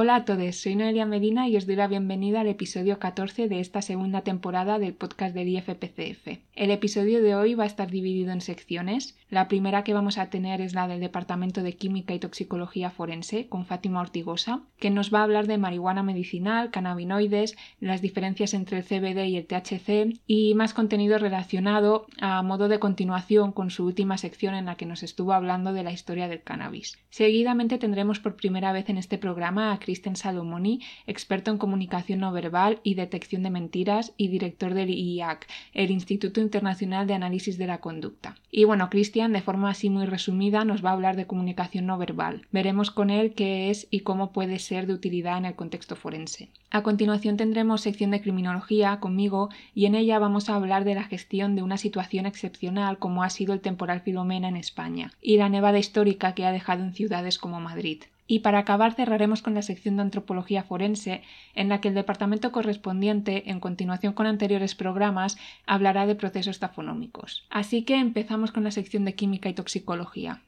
Hola a todos, soy Noelia Medina y os doy la bienvenida al episodio 14 de esta segunda temporada del podcast del IFPCF. El episodio de hoy va a estar dividido en secciones. La primera que vamos a tener es la del Departamento de Química y Toxicología Forense con Fátima Ortigosa, que nos va a hablar de marihuana medicinal, cannabinoides, las diferencias entre el CBD y el THC y más contenido relacionado a modo de continuación con su última sección en la que nos estuvo hablando de la historia del cannabis. Seguidamente tendremos por primera vez en este programa a Kristen Salomoni, experto en comunicación no verbal y detección de mentiras y director del IIAC, el Instituto Internacional de Análisis de la Conducta. Y bueno, Christian, de forma así muy resumida, nos va a hablar de comunicación no verbal. Veremos con él qué es y cómo puede ser de utilidad en el contexto forense. A continuación tendremos sección de criminología conmigo y en ella vamos a hablar de la gestión de una situación excepcional como ha sido el temporal Filomena en España y la nevada histórica que ha dejado en ciudades como Madrid. Y para acabar cerraremos con la sección de antropología forense, en la que el departamento correspondiente, en continuación con anteriores programas, hablará de procesos tafonómicos. Así que empezamos con la sección de química y toxicología.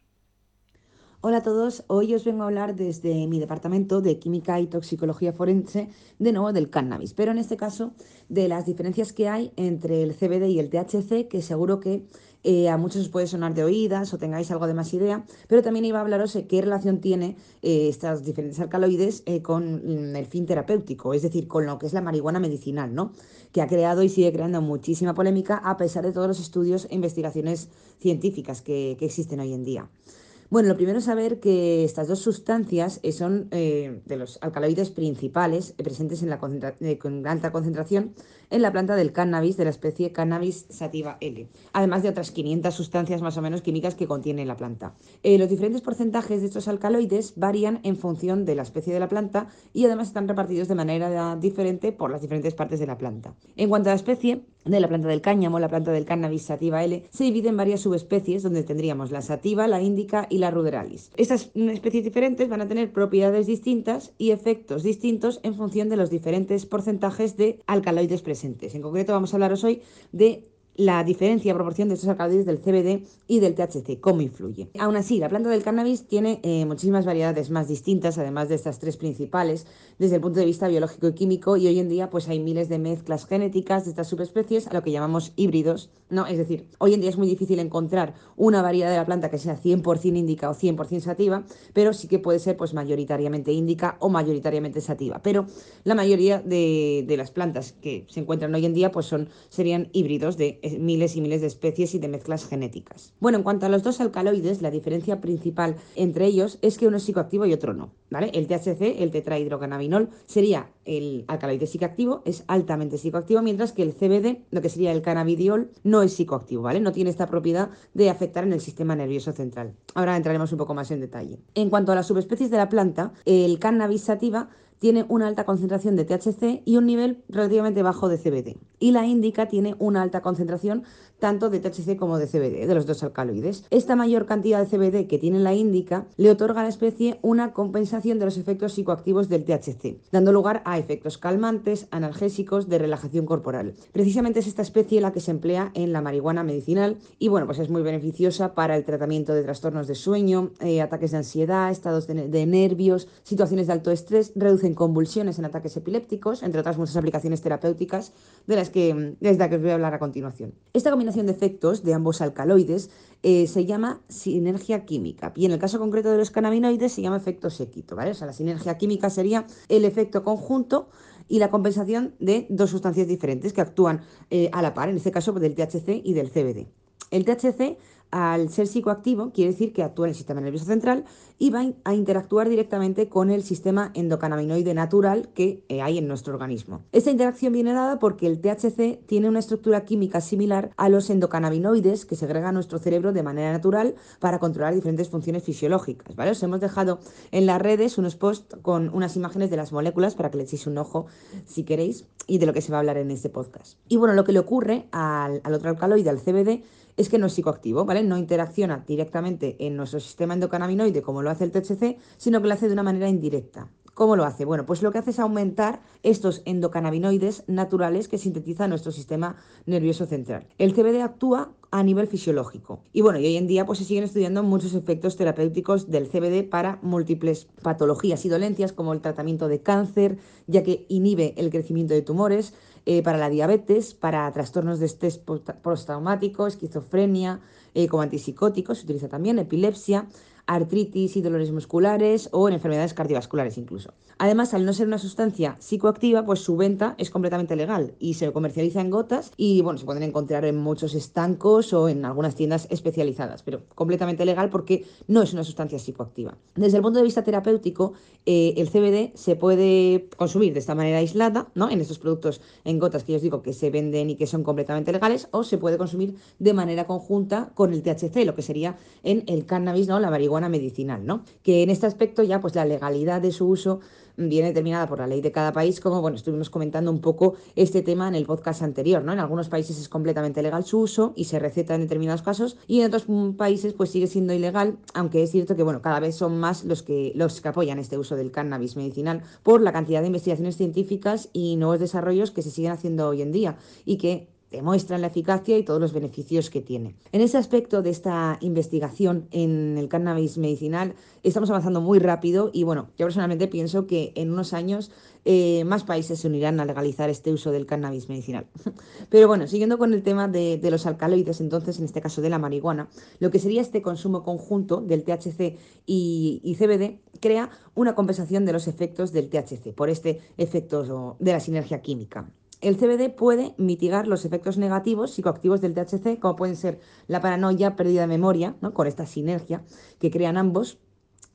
Hola a todos, hoy os vengo a hablar desde mi departamento de Química y Toxicología Forense, de nuevo del cannabis, pero en este caso de las diferencias que hay entre el CBD y el THC, que seguro que eh, a muchos os puede sonar de oídas o tengáis algo de más idea, pero también iba a hablaros de qué relación tiene eh, estas diferentes alcaloides eh, con mm, el fin terapéutico, es decir, con lo que es la marihuana medicinal, ¿no? que ha creado y sigue creando muchísima polémica a pesar de todos los estudios e investigaciones científicas que existen hoy en día. Bueno, lo primero es saber que estas dos sustancias eh, son eh, de los alcaloides principales eh, presentes en la con alta concentración en la planta del cannabis de la especie Cannabis sativa L, además de otras 500 sustancias más o menos químicas que contiene la planta. los diferentes porcentajes de estos alcaloides varían en función de la especie de la planta y además están repartidos de manera diferente por las diferentes partes de la planta. En cuanto a la especie, de la planta del cáñamo, la planta del cannabis sativa L, se divide en varias subespecies donde tendríamos la sativa, la índica y la ruderalis. Estas especies diferentes van a tener propiedades distintas y efectos distintos en función de los diferentes porcentajes de alcaloides presentes. En concreto vamos a hablaros hoy de la diferencia, proporción de estos alcaloides del CBD y del THC, cómo influye. Aún así, la planta del cannabis tiene eh, muchísimas variedades más distintas, además de estas tres principales, desde el punto de vista biológico y químico, y hoy en día pues hay miles de mezclas genéticas de estas subespecies a lo que llamamos híbridos, ¿no? Es decir, hoy en día es muy difícil encontrar una variedad de la planta que sea 100% índica o 100% sativa, pero sí que puede ser pues mayoritariamente índica o mayoritariamente sativa. Pero la mayoría de, de las plantas que se encuentran hoy en día pues son, serían híbridos de miles y miles de especies y de mezclas genéticas. Bueno, en cuanto a los dos alcaloides, la diferencia principal entre ellos es que uno es psicoactivo y otro no. ¿vale? El THC, el tetrahidrocannabinol, sería el alcaloide psicoactivo, es altamente psicoactivo, mientras que el CBD, lo que sería el cannabidiol, no es psicoactivo, ¿vale? No tiene esta propiedad de afectar en el sistema nervioso central. Ahora entraremos un poco más en detalle. En cuanto a las subespecies de la planta, el cannabis sativa tiene una alta concentración de THC y un nivel relativamente bajo de CBD. Y la índica tiene una alta concentración tanto de THC como de CBD, de los dos alcaloides. Esta mayor cantidad de CBD que tiene la índica le otorga a la especie una compensación de los efectos psicoactivos del THC, dando lugar a efectos calmantes, analgésicos, de relajación corporal. Precisamente es esta especie la que se emplea en la marihuana medicinal y bueno, pues es muy beneficiosa para el tratamiento de trastornos de sueño, eh, ataques de ansiedad, estados de, de nervios, situaciones de alto estrés, reducen convulsiones en ataques epilépticos, entre otras muchas aplicaciones terapéuticas de las que, desde las que os voy a hablar a continuación. Esta combinación de efectos de ambos alcaloides eh, se llama sinergia química y en el caso concreto de los cannabinoides se llama efecto séquito, ¿vale? O sea, la sinergia química sería el efecto conjunto y la compensación de dos sustancias diferentes que actúan eh, a la par, en este caso del THC y del CBD. El THC al ser psicoactivo, quiere decir que actúa en el sistema nervioso central y va a interactuar directamente con el sistema endocannabinoide natural que eh, hay en nuestro organismo. Esta interacción viene dada porque el THC tiene una estructura química similar a los endocannabinoides que segrega nuestro cerebro de manera natural para controlar diferentes funciones fisiológicas. ¿vale? Os hemos dejado en las redes unos posts con unas imágenes de las moléculas para que le echéis un ojo si queréis y de lo que se va a hablar en este podcast. Y bueno, lo que le ocurre al, al otro alcaloide, al CBD, es que no es psicoactivo, ¿vale? No interacciona directamente en nuestro sistema endocannabinoide como lo hace el THC, sino que lo hace de una manera indirecta. ¿Cómo lo hace? Bueno, pues lo que hace es aumentar estos endocannabinoides naturales que sintetiza nuestro sistema nervioso central. El CBD actúa a nivel fisiológico. Y bueno, y hoy en día pues se siguen estudiando muchos efectos terapéuticos del CBD para múltiples patologías y dolencias como el tratamiento de cáncer, ya que inhibe el crecimiento de tumores, eh, para la diabetes, para trastornos de estrés postraumático, esquizofrenia, eh, como antipsicóticos, se utiliza también epilepsia, artritis y dolores musculares o en enfermedades cardiovasculares incluso. Además, al no ser una sustancia psicoactiva, pues su venta es completamente legal y se comercializa en gotas y bueno, se pueden encontrar en muchos estancos o en algunas tiendas especializadas, pero completamente legal porque no es una sustancia psicoactiva. Desde el punto de vista terapéutico, eh, el CBD se puede consumir de esta manera aislada, ¿no? En estos productos en gotas que yo os digo que se venden y que son completamente legales, o se puede consumir de manera conjunta con el THC, lo que sería en el cannabis, ¿no? La marihuana medicinal, ¿no? Que en este aspecto ya pues la legalidad de su uso viene determinada por la ley de cada país, como bueno, estuvimos comentando un poco este tema en el podcast anterior, ¿no? En algunos países es completamente legal su uso y se receta en determinados casos y en otros países pues sigue siendo ilegal, aunque es cierto que bueno, cada vez son más los que los que apoyan este uso del cannabis medicinal por la cantidad de investigaciones científicas y nuevos desarrollos que se siguen haciendo hoy en día y que demuestran la eficacia y todos los beneficios que tiene. En ese aspecto de esta investigación en el cannabis medicinal estamos avanzando muy rápido y bueno, yo personalmente pienso que en unos años eh, más países se unirán a legalizar este uso del cannabis medicinal. Pero bueno, siguiendo con el tema de, los alcaloides, entonces en este caso de la marihuana, lo que sería este consumo conjunto del THC y, y CBD crea una compensación de los efectos del THC por este efecto de la sinergia química. El CBD puede mitigar los efectos negativos psicoactivos del THC, como pueden ser la paranoia, pérdida de memoria, ¿no? con esta sinergia que crean ambos,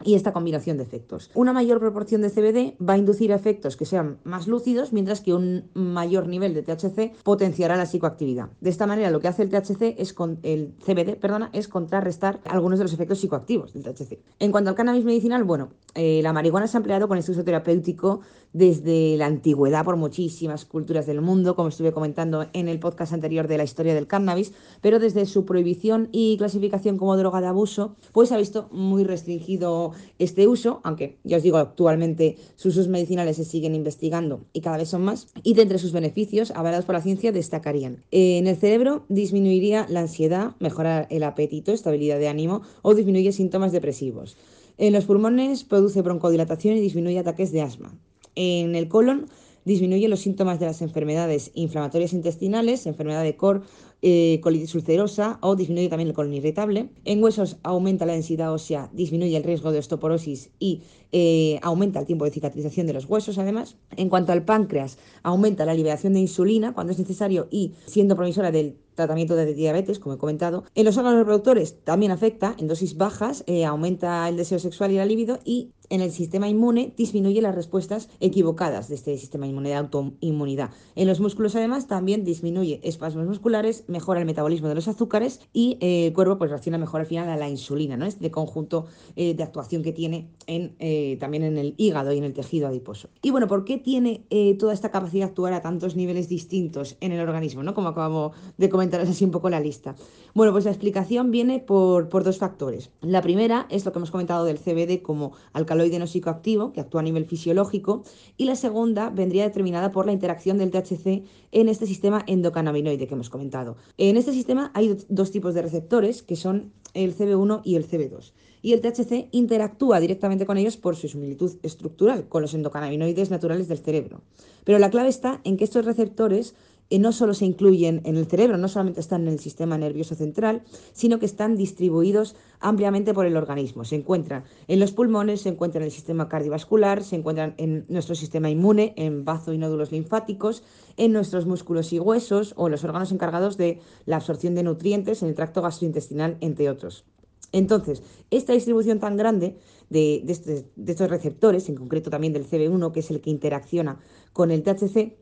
y esta combinación de efectos. Una mayor proporción de CBD va a inducir efectos que sean más lúcidos, mientras que un mayor nivel de THC potenciará la psicoactividad. De esta manera, lo que hace el THC es con el CBD, perdona, es contrarrestar algunos de los efectos psicoactivos del THC. En cuanto al cannabis medicinal, bueno, eh, la marihuana se ha empleado con este uso terapéutico desde la antigüedad por muchísimas culturas del mundo, como estuve comentando en el podcast anterior de la historia del cannabis, pero desde su prohibición y clasificación como droga de abuso, pues ha visto muy restringido este uso, aunque ya os digo, actualmente sus usos medicinales se siguen investigando y cada vez son más, y de entre sus beneficios, avalados por la ciencia, destacarían. En el cerebro disminuiría la ansiedad, mejora el apetito, estabilidad de ánimo o disminuye síntomas depresivos. En los pulmones produce broncodilatación y disminuye ataques de asma. En el colon disminuye los síntomas de las enfermedades inflamatorias intestinales, enfermedad de Cor, eh, colitis ulcerosa o disminuye también el colon irritable. En huesos aumenta la densidad ósea, disminuye el riesgo de osteoporosis y eh, aumenta el tiempo de cicatrización de los huesos además. En cuanto al páncreas, aumenta la liberación de insulina cuando es necesario y siendo promisora del tratamiento de diabetes, como he comentado. En los órganos reproductores también afecta, en dosis bajas, eh, aumenta el deseo sexual y la libido y en el sistema inmune disminuye las respuestas equivocadas de este sistema inmune de autoinmunidad. En los músculos además también disminuye espasmos musculares, mejora el metabolismo de los azúcares y eh, el cuerpo pues reacciona mejor al final a la insulina, ¿no? Este conjunto de actuación que tiene en, eh, también en el hígado y en el tejido adiposo. Y bueno, ¿por qué tiene toda esta capacidad de actuar a tantos niveles distintos en el organismo, ¿no? Como acabamos de comentar así un poco la lista. Bueno, pues la explicación viene por, por dos factores. La primera es lo que hemos comentado del CBD como alcaloide no psicoactivo, que actúa a nivel fisiológico, y la segunda vendría determinada por la interacción del THC en este sistema endocannabinoide que hemos comentado. En este sistema hay dos tipos de receptores, que son el CB1 y el CB2. Y el THC interactúa directamente con ellos por su similitud estructural con los endocannabinoides naturales del cerebro. Pero la clave está en que estos receptores no solo se incluyen en el cerebro, no solamente están en el sistema nervioso central, sino que están distribuidos ampliamente por el organismo. Se encuentran en los pulmones, se encuentran en el sistema cardiovascular, se encuentran en nuestro sistema inmune, en bazo y nódulos linfáticos, en nuestros músculos y huesos o en los órganos encargados de la absorción de nutrientes en el tracto gastrointestinal, entre otros. Entonces, esta distribución tan grande de, este, de estos receptores, en concreto también del CB1, que es el que interacciona con el THC,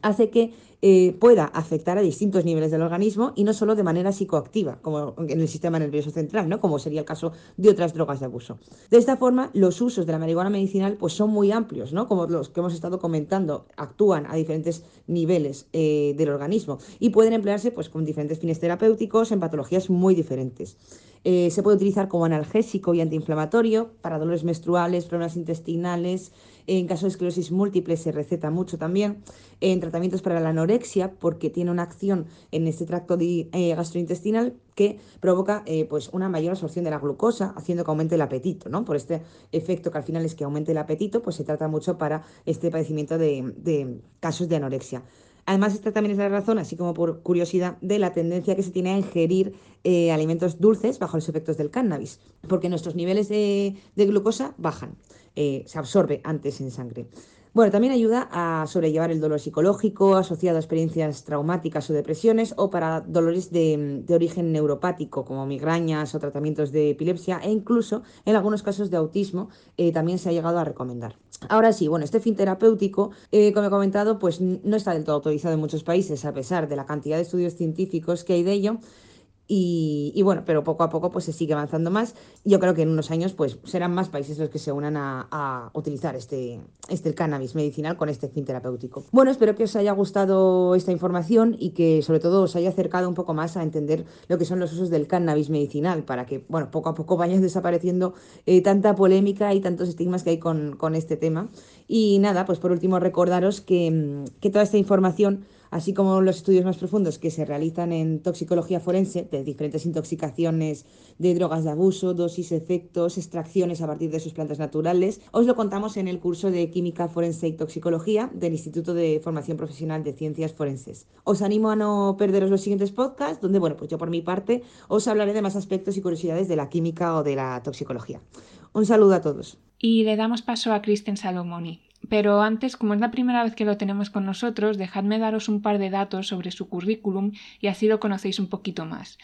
hace que eh, pueda afectar a distintos niveles del organismo y no solo de manera psicoactiva, como en el sistema nervioso central, ¿no? como sería el caso de otras drogas de abuso. De esta forma, los usos de la marihuana medicinal pues, son muy amplios, ¿no? como los que hemos estado comentando, actúan a diferentes niveles eh, del organismo y pueden emplearse pues, con diferentes fines terapéuticos en patologías muy diferentes. Eh, se puede utilizar como analgésico y antiinflamatorio para dolores menstruales, problemas intestinales, en caso de esclerosis múltiple se receta mucho también. En tratamientos para la anorexia, porque tiene una acción en este tracto eh, gastrointestinal que provoca eh, pues una mayor absorción de la glucosa, haciendo que aumente el apetito, ¿no? Por este efecto que al final es que aumente el apetito, pues se trata mucho para este padecimiento de, casos de anorexia. Además, esta también es la razón, así como por curiosidad, de la tendencia que se tiene a ingerir eh, alimentos dulces bajo los efectos del cannabis, porque nuestros niveles de glucosa bajan. Eh, se absorbe antes en sangre. Bueno, también ayuda a sobrellevar el dolor psicológico asociado a experiencias traumáticas o depresiones o para dolores de, origen neuropático como migrañas o tratamientos de epilepsia e incluso en algunos casos de autismo eh, también se ha llegado a recomendar. Ahora sí, bueno, este fin terapéutico, eh, como he comentado, pues no está del todo autorizado en muchos países a pesar de la cantidad de estudios científicos que hay de ello. Y, bueno, pero poco a poco pues se sigue avanzando más. Yo creo que en unos años pues serán más países los que se unan a, utilizar este, este cannabis medicinal con este fin terapéutico. Bueno, espero que os haya gustado esta información y que sobre todo os haya acercado un poco más a entender lo que son los usos del cannabis medicinal para que, bueno, poco a poco vayan desapareciendo eh, tanta polémica y tantos estigmas que hay con, con, este tema. Y nada, pues por último recordaros que, que toda esta información así como los estudios más profundos que se realizan en toxicología forense de diferentes intoxicaciones de drogas de abuso, dosis, efectos, extracciones a partir de sus plantas naturales. Os lo contamos en el curso de Química Forense y Toxicología del Instituto de Formación Profesional de Ciencias Forenses. Os animo a no perderos los siguientes podcasts, donde, bueno, pues yo por mi parte os hablaré de más aspectos y curiosidades de la química o de la toxicología. Un saludo a todos. Y le damos paso a Kristen Salomoni. Pero antes, como es la primera vez que lo tenemos con nosotros, dejadme daros un par de datos sobre su currículum y así lo conocéis un poquito más.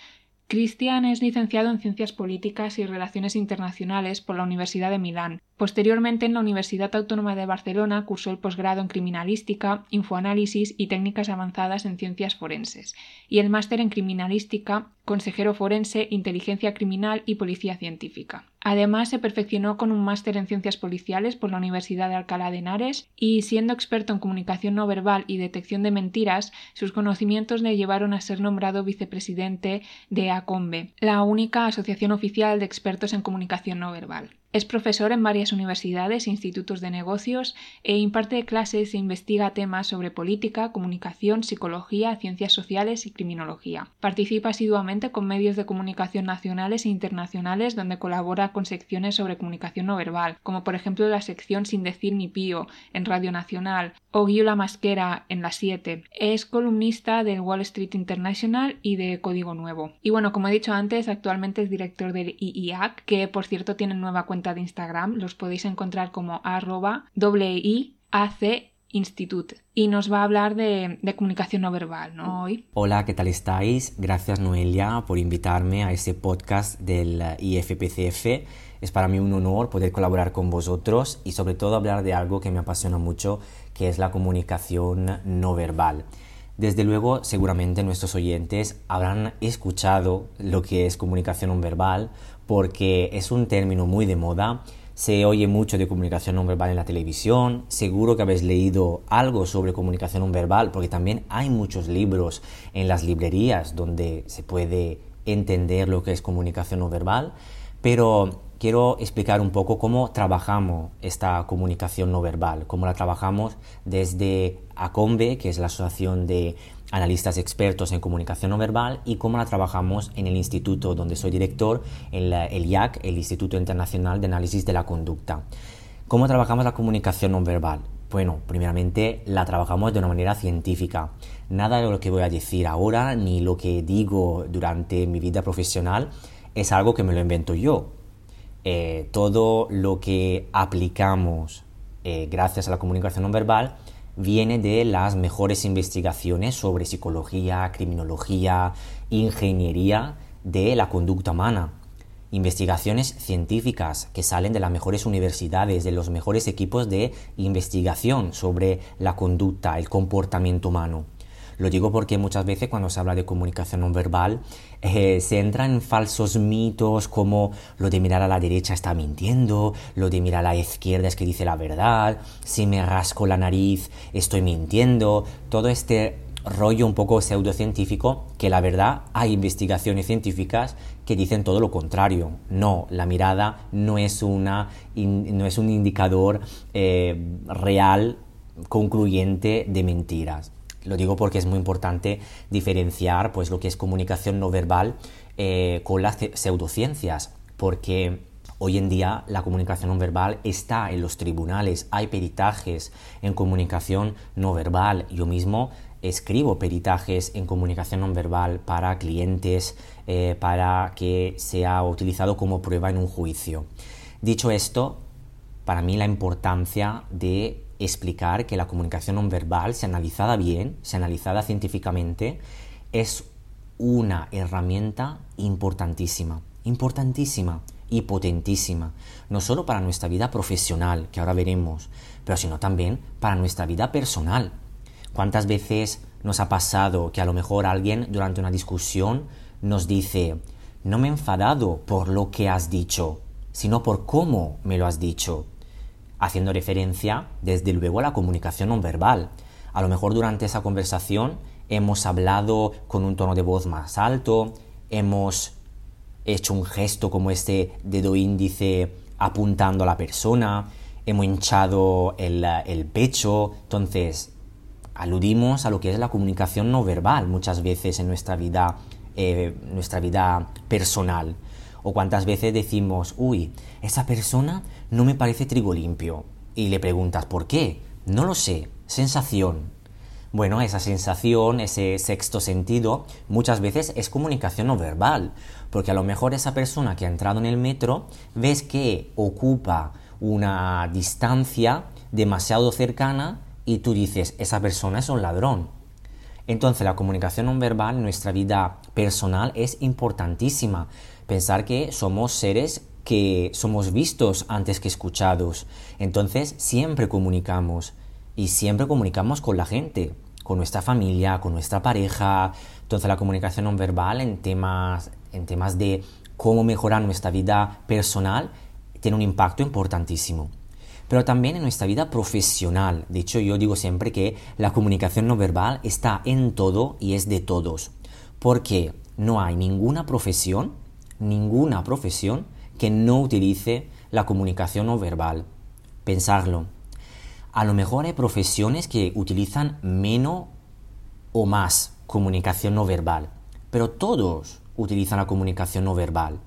Cristian es licenciado en Ciencias Políticas y Relaciones Internacionales por la Universidad de Milán. Posteriormente, en la Universidad Autónoma de Barcelona cursó el posgrado en Criminalística, Infoanálisis y Técnicas Avanzadas en Ciencias Forenses, y el máster en Criminalística, Consejero Forense, Inteligencia Criminal y Policía Científica. Además, se perfeccionó con un máster en Ciencias Policiales por la Universidad de Alcalá de Henares y, siendo experto en comunicación no verbal y detección de mentiras, sus conocimientos le llevaron a ser nombrado vicepresidente de ACOMBE, la única asociación oficial de expertos en comunicación no verbal. Es profesor en varias universidades e institutos de negocios e imparte clases e investiga temas sobre política, comunicación, psicología, ciencias sociales y criminología. Participa asiduamente con medios de comunicación nacionales e internacionales donde colabora con secciones sobre comunicación no verbal, como por ejemplo la sección Sin decir ni pío en Radio Nacional o Guío la Masquera en la 7. Es columnista del Wall Street International y de Código Nuevo. Y bueno, como he dicho antes, actualmente es director del IIAC, que por cierto tiene nueva cuenta de Instagram, los podéis encontrar como arroba WIAC Institute y nos va a hablar de, comunicación no verbal, ¿no? Hoy. Hola, ¿qué tal estáis? Gracias Noelia por invitarme a este podcast del IFPCF. Es para mí un honor poder colaborar con vosotros y sobre todo hablar de algo que me apasiona mucho, que es la comunicación no verbal. Desde luego, seguramente nuestros oyentes habrán escuchado lo que es comunicación no verbal porque es un término muy de moda. Se oye mucho de comunicación no verbal en la televisión. Seguro que habéis leído algo sobre comunicación no verbal, porque también hay muchos libros en las librerías donde se puede entender lo que es comunicación no verbal. Pero quiero explicar un poco cómo trabajamos esta comunicación no verbal, cómo la trabajamos desde ACOMBE, que es la Asociación de analistas expertos en comunicación no verbal y cómo la trabajamos en el instituto donde soy director, el, el IAC, el Instituto Internacional de Análisis de la Conducta. ¿Cómo trabajamos la comunicación no verbal? Bueno, primeramente la trabajamos de una manera científica. Nada de lo que voy a decir ahora ni lo que digo durante mi vida profesional es algo que me lo invento yo. Eh, todo lo que aplicamos eh, gracias a la comunicación no verbal viene de las mejores investigaciones sobre psicología, criminología, ingeniería de la conducta humana. Investigaciones científicas que salen de las mejores universidades, de los mejores equipos de investigación sobre la conducta, el comportamiento humano. Lo digo porque muchas veces cuando se habla de comunicación no verbal eh, se entran en falsos mitos como lo de mirar a la derecha está mintiendo, lo de mirar a la izquierda es que dice la verdad, si me rasco la nariz estoy mintiendo, todo este rollo un poco pseudocientífico que la verdad hay investigaciones científicas que dicen todo lo contrario. No, la mirada no es, una, no es un indicador eh, real, concluyente de mentiras. Lo digo porque es muy importante diferenciar pues, lo que es comunicación no verbal eh, con las pseudociencias, porque Hoy en día la comunicación no verbal está en los tribunales, hay peritajes en comunicación no verbal. Yo mismo escribo peritajes en comunicación no verbal para clientes, eh, para que sea utilizado como prueba en un juicio. Dicho esto, para mí la importancia de explicar que la comunicación no verbal, si analizada bien, si analizada científicamente, es una herramienta importantísima, importantísima y potentísima, no solo para nuestra vida profesional, que ahora veremos, pero sino también para nuestra vida personal. ¿Cuántas veces nos ha pasado que a lo mejor alguien durante una discusión nos dice, no me he enfadado por lo que has dicho, sino por cómo me lo has dicho? Haciendo referencia, desde luego, a la comunicación no verbal. A lo mejor durante esa conversación hemos hablado con un tono de voz más alto, hemos hecho un gesto como este dedo índice apuntando a la persona, hemos hinchado el, pecho, entonces aludimos a lo que es la comunicación no verbal muchas veces en nuestra vida, eh, nuestra vida personal. O cuántas veces decimos, uy, esa persona no me parece trigo limpio. Y le preguntas, ¿por qué? No lo sé, sensación. Bueno, esa sensación, ese sexto sentido, muchas veces es comunicación no verbal, porque a lo mejor esa persona que ha entrado en el metro ves que ocupa una distancia demasiado cercana y tú dices, esa persona es un ladrón. Entonces la comunicación no verbal en nuestra vida personal es importantísima. Pensar que somos seres que somos vistos antes que escuchados. Entonces siempre comunicamos y siempre comunicamos con la gente, con nuestra familia, con nuestra pareja. Entonces la comunicación no verbal en temas, en temas de cómo mejorar nuestra vida personal tiene un impacto importantísimo pero también en nuestra vida profesional. De hecho, yo digo siempre que la comunicación no verbal está en todo y es de todos, porque no hay ninguna profesión, ninguna profesión que no utilice la comunicación no verbal. Pensarlo. A lo mejor hay profesiones que utilizan menos o más comunicación no verbal, pero todos utilizan la comunicación no verbal.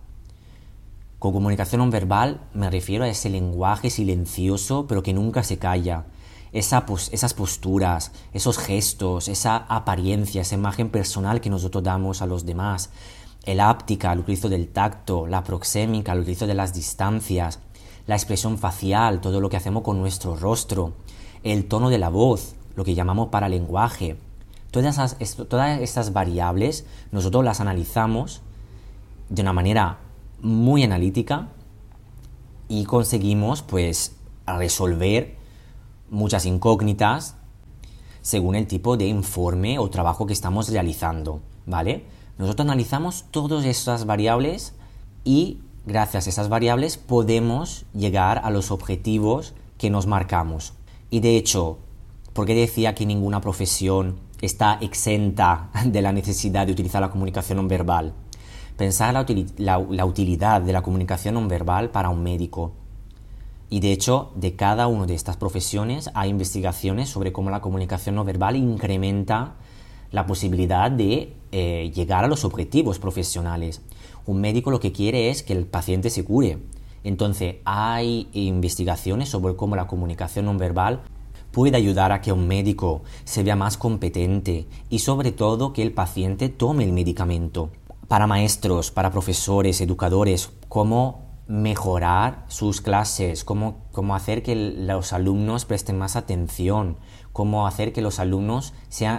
Con comunicación no verbal me refiero a ese lenguaje silencioso pero que nunca se calla. esas posturas, esos gestos, esa apariencia, esa imagen personal que nosotros damos a los demás. El áptica, el utilizo del tacto, la proxémica, el utilizo de las distancias, la expresión facial, todo lo que hacemos con nuestro rostro, el tono de la voz, lo que llamamos paralenguaje. Todas todas estas variables nosotros las analizamos de una manera muy analítica y conseguimos pues resolver muchas incógnitas según el tipo de informe o trabajo que estamos realizando, ¿vale? Nosotros analizamos todas estas variables y gracias a esas variables podemos llegar a los objetivos que nos marcamos. Y de hecho, ¿por qué decía que ninguna profesión está exenta de la necesidad de utilizar la comunicación no verbal? pensar la, la, utilidad de la comunicación no verbal para un médico. Y de hecho, de cada una de estas profesiones hay investigaciones sobre cómo la comunicación no verbal incrementa la posibilidad de eh, llegar a los objetivos profesionales. Un médico lo que quiere es que el paciente se cure. Entonces, hay investigaciones sobre cómo la comunicación no verbal puede ayudar a que un médico se vea más competente y sobre todo que el paciente tome el medicamento para maestros, para profesores, educadores, cómo mejorar sus clases, cómo, cómo hacer que los alumnos presten más atención, cómo hacer que los alumnos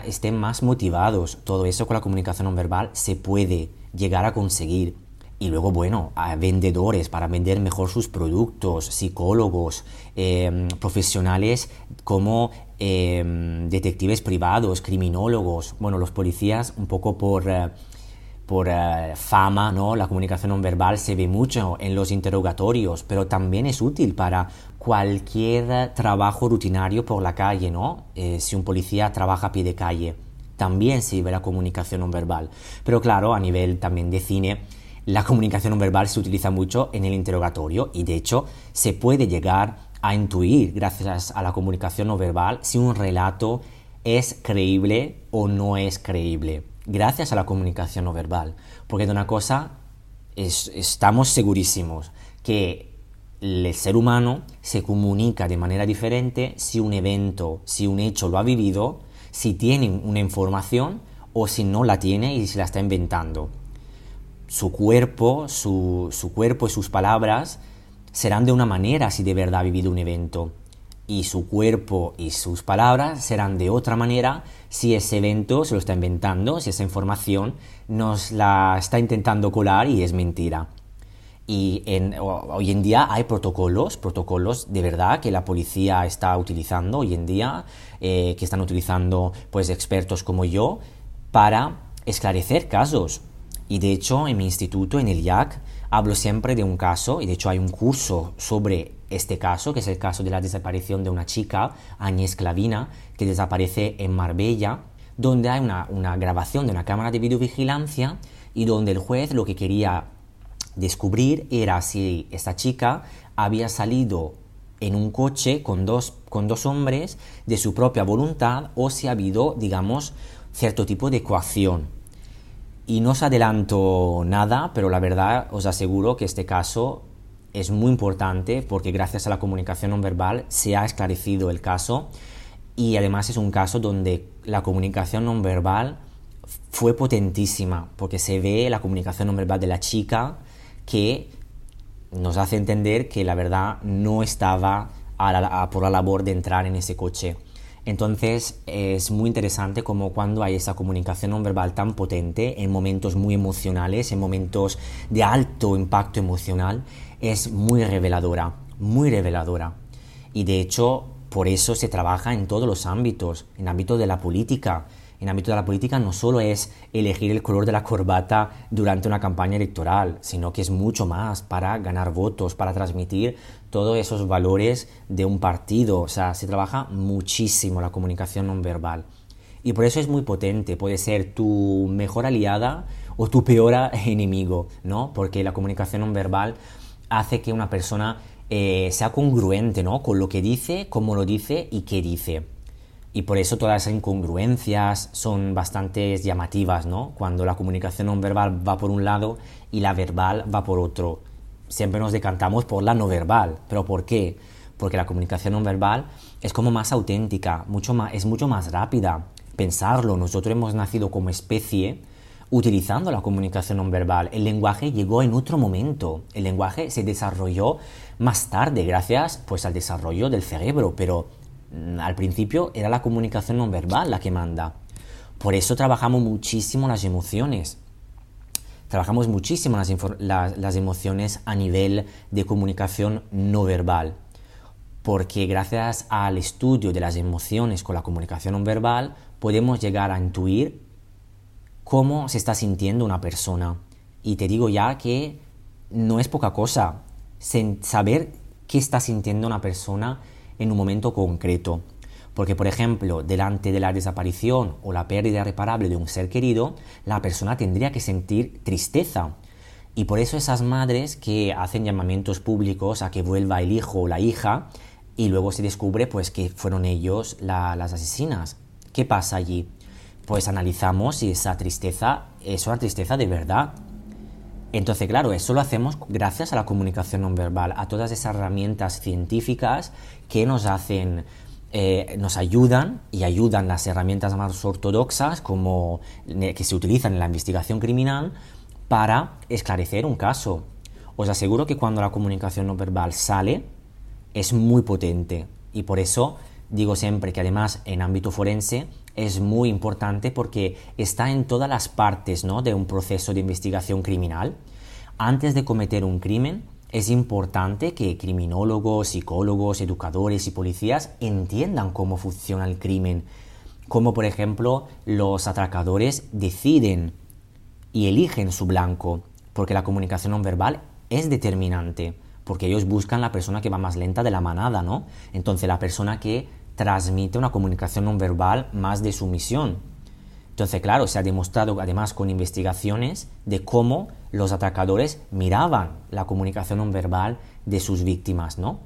estén más motivados. Todo eso con la comunicación no verbal se puede llegar a conseguir. Y luego, bueno, a vendedores para vender mejor sus productos, psicólogos, em, profesionales como em, detectives privados, criminólogos, bueno, los policías un poco por... Eh, por eh, fama, ¿no? La comunicación no verbal se ve mucho en los interrogatorios, pero también es útil para cualquier trabajo rutinario por la calle, ¿no? Eh, si un policía trabaja a pie de calle, también se ve la comunicación no verbal. Pero claro, a nivel también de cine, la comunicación no verbal se utiliza mucho en el interrogatorio y de hecho se puede llegar a intuir, gracias a la comunicación no verbal, si un relato es creíble o no es creíble, gracias a la comunicación no verbal. Porque de una cosa estamos segurísimos, que el ser humano se comunica de manera diferente si un evento, si un hecho lo ha vivido, si tiene una información o si no la tiene y se la está inventando. Su cuerpo, su, su cuerpo y sus palabras serán de una manera si de verdad ha vivido un evento. Y su cuerpo y sus palabras serán de otra manera si ese evento se lo está inventando, si esa información nos la está intentando colar y es mentira. Y hoy en día hay protocolos, protocolos de verdad que la policía está utilizando hoy en día, eh, que están utilizando pues expertos como yo para esclarecer casos. Y de hecho en mi instituto, en el IAC, hablo siempre de un caso, y de hecho hay un curso sobre este caso, que es el caso de la desaparición de una chica, Agnès Clavina, que desaparece en Marbella, donde hay una, una grabación de una cámara de videovigilancia y donde el juez lo que quería descubrir era si esta chica había salido en un coche con dos, con dos hombres de su propia voluntad o si ha habido, digamos, cierto tipo de coacción. Y no os adelanto nada, pero la verdad os aseguro que este caso es muy importante porque gracias a la comunicación no verbal se ha esclarecido el caso y además es un caso donde la comunicación no verbal fue potentísima porque se ve la comunicación no verbal de la chica que nos hace entender que la verdad no estaba por la labor de entrar en ese coche. Entonces es muy interesante como cuando hay esa comunicación no verbal tan potente en momentos muy emocionales, en momentos de alto impacto emocional, es muy reveladora, muy reveladora. Y de hecho, por eso se trabaja en todos los ámbitos, en ámbito de la política, en ámbito de la política no solo es elegir el color de la corbata durante una campaña electoral, sino que es mucho más para ganar votos, para transmitir todos esos valores de un partido. O sea, se trabaja muchísimo la comunicación no verbal. Y por eso es muy potente, puede ser tu mejor aliada o tu peor enemigo, ¿no? Porque la comunicación no verbal hace que una persona eh, sea congruente, ¿no? Con lo que dice, cómo lo dice y qué dice. Y por eso todas esas incongruencias son bastante llamativas, ¿no? Cuando la comunicación no verbal va por un lado y la verbal va por otro. Siempre nos decantamos por la no verbal. ¿Pero por qué? Porque la comunicación no verbal es como más auténtica, mucho más, es mucho más rápida. Pensarlo, nosotros hemos nacido como especie utilizando la comunicación no verbal. El lenguaje llegó en otro momento. El lenguaje se desarrolló más tarde gracias pues al desarrollo del cerebro, pero al principio era la comunicación no verbal la que manda. Por eso trabajamos muchísimo las emociones. Trabajamos muchísimo las, emociones a nivel de comunicación no verbal. Porque gracias al estudio de las emociones con la comunicación no verbal podemos llegar a intuir cómo se está sintiendo una persona. Y te digo ya que no es poca cosa saber qué está sintiendo una persona en un momento concreto. Porque, por ejemplo, delante de la desaparición o la pérdida irreparable de un ser querido, la persona tendría que sentir tristeza. Y por eso esas madres que hacen llamamientos públicos a que vuelva el hijo o la hija y luego se descubre pues que fueron ellos las asesinas. ¿Qué pasa allí? Pues analizamos si esa tristeza es una tristeza de verdad entonces, claro, eso lo hacemos gracias a la comunicación no verbal, a todas esas herramientas científicas que nos hacen, eh, nos ayudan y ayudan las herramientas más ortodoxas como que se utilizan en la investigación criminal para esclarecer un caso. Os aseguro que cuando la comunicación no verbal sale es muy potente y por eso digo siempre que además en ámbito forense es muy importante porque está en todas las partes ¿no? de un proceso de investigación criminal. Antes de cometer un crimen, es importante que criminólogos, psicólogos, educadores y policías entiendan cómo funciona el crimen, cómo por ejemplo los atracadores deciden y eligen su blanco, porque la comunicación no verbal es determinante, porque ellos buscan la persona que va más lenta de la manada, ¿no? Entonces la persona que transmite una comunicación no verbal más de sumisión. Entonces, claro, se ha demostrado además con investigaciones de cómo los atacadores miraban la comunicación no verbal de sus víctimas, ¿no?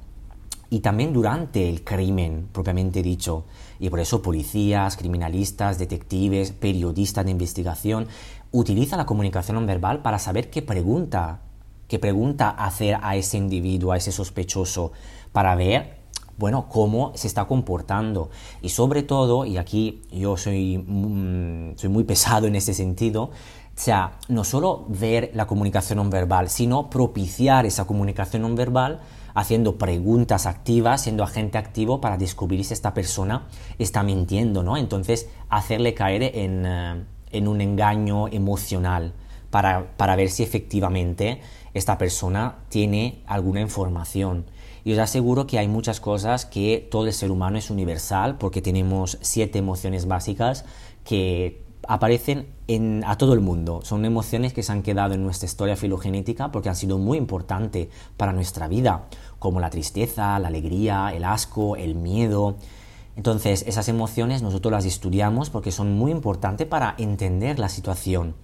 Y también durante el crimen, propiamente dicho. Y por eso policías, criminalistas, detectives, periodistas de investigación utilizan la comunicación no verbal para saber qué pregunta, qué pregunta hacer a ese individuo, a ese sospechoso, para ver bueno, cómo se está comportando. Y sobre todo, y aquí yo soy, mm, soy muy pesado en ese sentido, o sea, no solo ver la comunicación no verbal, sino propiciar esa comunicación no verbal haciendo preguntas activas, siendo agente activo para descubrir si esta persona está mintiendo, ¿no? Entonces, hacerle caer en, eh, en un engaño emocional para, para ver si efectivamente esta persona tiene alguna información. Y os aseguro que hay muchas cosas que todo el ser humano es universal porque tenemos siete emociones básicas que aparecen en, a todo el mundo. Son emociones que se han quedado en nuestra historia filogenética porque han sido muy importantes para nuestra vida, como la tristeza, la alegría, el asco, el miedo. Entonces, esas emociones nosotros las estudiamos porque son muy importantes para entender la situación.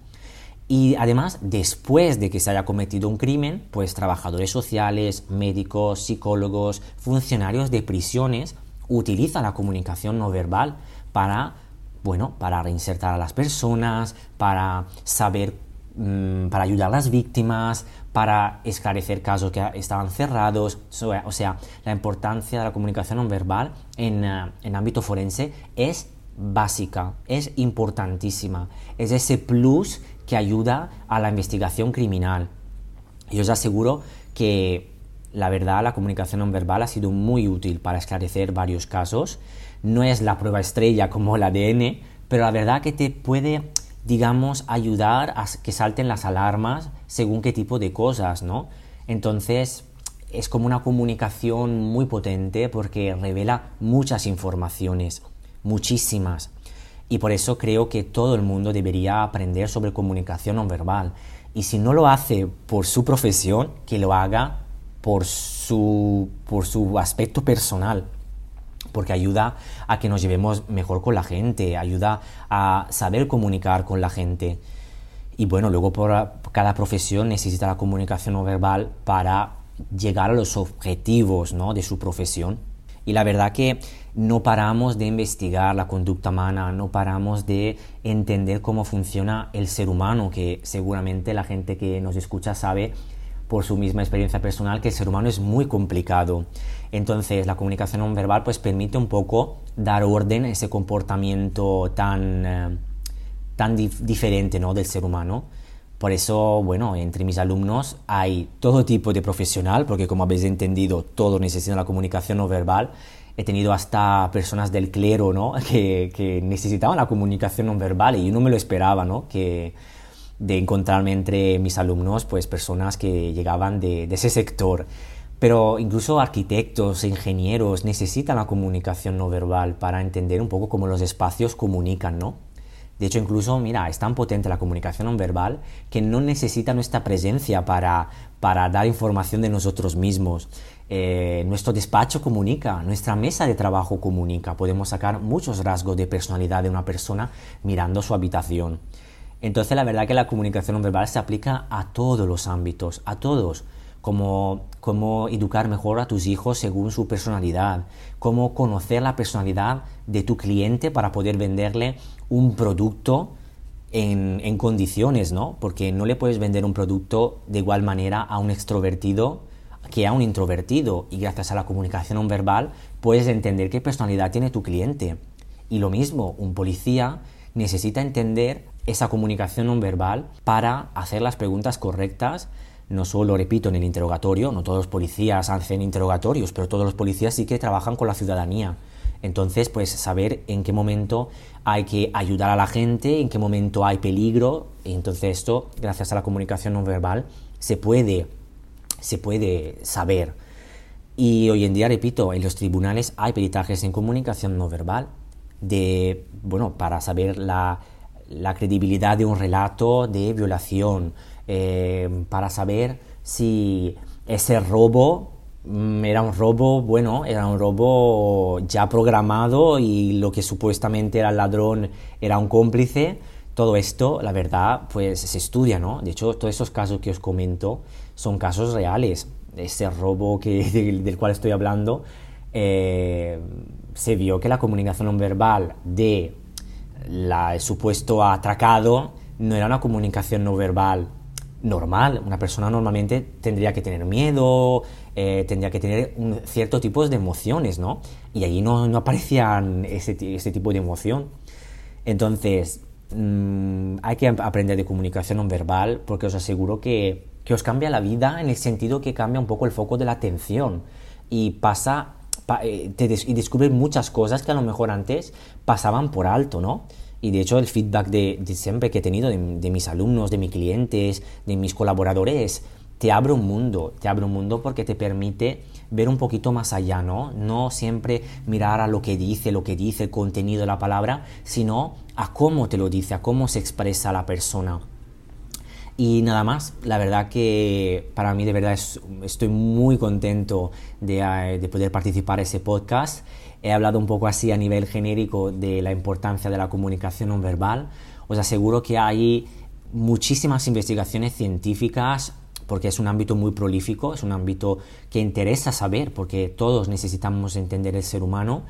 Y además, después de que se haya cometido un crimen, pues trabajadores sociales, médicos, psicólogos, funcionarios de prisiones utilizan la comunicación no verbal para, bueno, para reinsertar a las personas, para saber, mm, para ayudar a las víctimas, para esclarecer casos que estaban cerrados. O sea, la importancia de la comunicación no verbal en, eh, en ámbito forense es básica, es importantísima. Es ese plus que ayuda a la investigación criminal. Y os aseguro que la verdad la comunicación no verbal ha sido muy útil para esclarecer varios casos. No es la prueba estrella como el ADN, pero la verdad que te puede, digamos, ayudar a que salten las alarmas según qué tipo de cosas, ¿no? Entonces, es como una comunicación muy potente porque revela muchas informaciones, muchísimas. Y por eso creo que todo el mundo debería aprender sobre comunicación no verbal. Y si no lo hace por su profesión, que lo haga por su, por su aspecto personal. Porque ayuda a que nos llevemos mejor con la gente, ayuda a saber comunicar con la gente. Y bueno, luego por cada profesión necesita la comunicación no verbal para llegar a los objetivos ¿no? de su profesión. Y la verdad que no paramos de investigar la conducta humana, no paramos de entender cómo funciona el ser humano, que seguramente la gente que nos escucha sabe por su misma experiencia personal que el ser humano es muy complicado. Entonces la comunicación no verbal pues permite un poco dar orden a ese comportamiento tan, eh, tan diferente ¿no? del ser humano. Por eso, bueno, entre mis alumnos hay todo tipo de profesional, porque como habéis entendido, todo necesita la comunicación no verbal. He tenido hasta personas del clero, ¿no? Que, que necesitaban la comunicación no verbal y yo no me lo esperaba, ¿no? Que, de encontrarme entre mis alumnos, pues personas que llegaban de, de ese sector. Pero incluso arquitectos, ingenieros necesitan la comunicación no verbal para entender un poco cómo los espacios comunican, ¿no? De hecho, incluso, mira, es tan potente la comunicación no verbal que no necesita nuestra presencia para, para dar información de nosotros mismos. Eh, nuestro despacho comunica, nuestra mesa de trabajo comunica. Podemos sacar muchos rasgos de personalidad de una persona mirando su habitación. Entonces, la verdad que la comunicación no verbal se aplica a todos los ámbitos, a todos como cómo educar mejor a tus hijos según su personalidad, cómo conocer la personalidad de tu cliente para poder venderle un producto en, condiciones, ¿no? Porque no le puedes vender un producto de igual manera a un extrovertido que a un introvertido y gracias a la comunicación no verbal puedes entender qué personalidad tiene tu cliente. Y lo mismo, un policía necesita entender esa comunicación no verbal para hacer las preguntas correctas no solo, repito, en el interrogatorio, no todos los policías hacen interrogatorios, pero todos los policías sí que trabajan con la ciudadanía. Entonces, pues saber en qué momento hay que ayudar a la gente, en qué momento hay peligro. entonces esto, gracias a la comunicación no verbal, se puede, se puede saber. Y hoy en día, repito, en los tribunales hay peritajes en comunicación no verbal de, bueno, para saber la, la credibilidad de un relato de violación, eh, para saber si ese robo era un robo, bueno, era un robo ya programado y lo que supuestamente era el ladrón era un cómplice. Todo esto, la verdad, pues se estudia, ¿no? De hecho, todos esos casos que os comento son casos reales. Ese robo que, del, cual estoy hablando, eh, se vio que la comunicación no verbal de el supuesto atracado no era una comunicación no verbal normal. Una persona normalmente tendría que tener miedo, eh, tendría que tener un cierto tipo de emociones, ¿no? Y allí no, no aparecían ese, ese, tipo de emoción. Entonces, mm, hay que aprender de comunicación no verbal porque os aseguro que, que, os cambia la vida en el sentido que cambia un poco el foco de la atención y pasa eh, y descubrir muchas cosas que a lo mejor antes pasaban por alto, ¿no? Y de hecho el feedback de, siempre que he tenido de, mis alumnos, de mis clientes, de mis colaboradores, te abre un mundo, te abre un mundo porque te permite ver un poquito más allá, ¿no? No siempre mirar a lo que dice, lo que dice el contenido de la palabra, sino a cómo te lo dice, a cómo se expresa la persona. Y nada más, la verdad que para mí de verdad estoy muy contento de, eh, de, poder participar en ese podcast. He hablado un poco así a nivel genérico de la importancia de la comunicación no verbal. Os aseguro que hay muchísimas investigaciones científicas porque es un ámbito muy prolífico, es un ámbito que interesa saber porque todos necesitamos entender el ser humano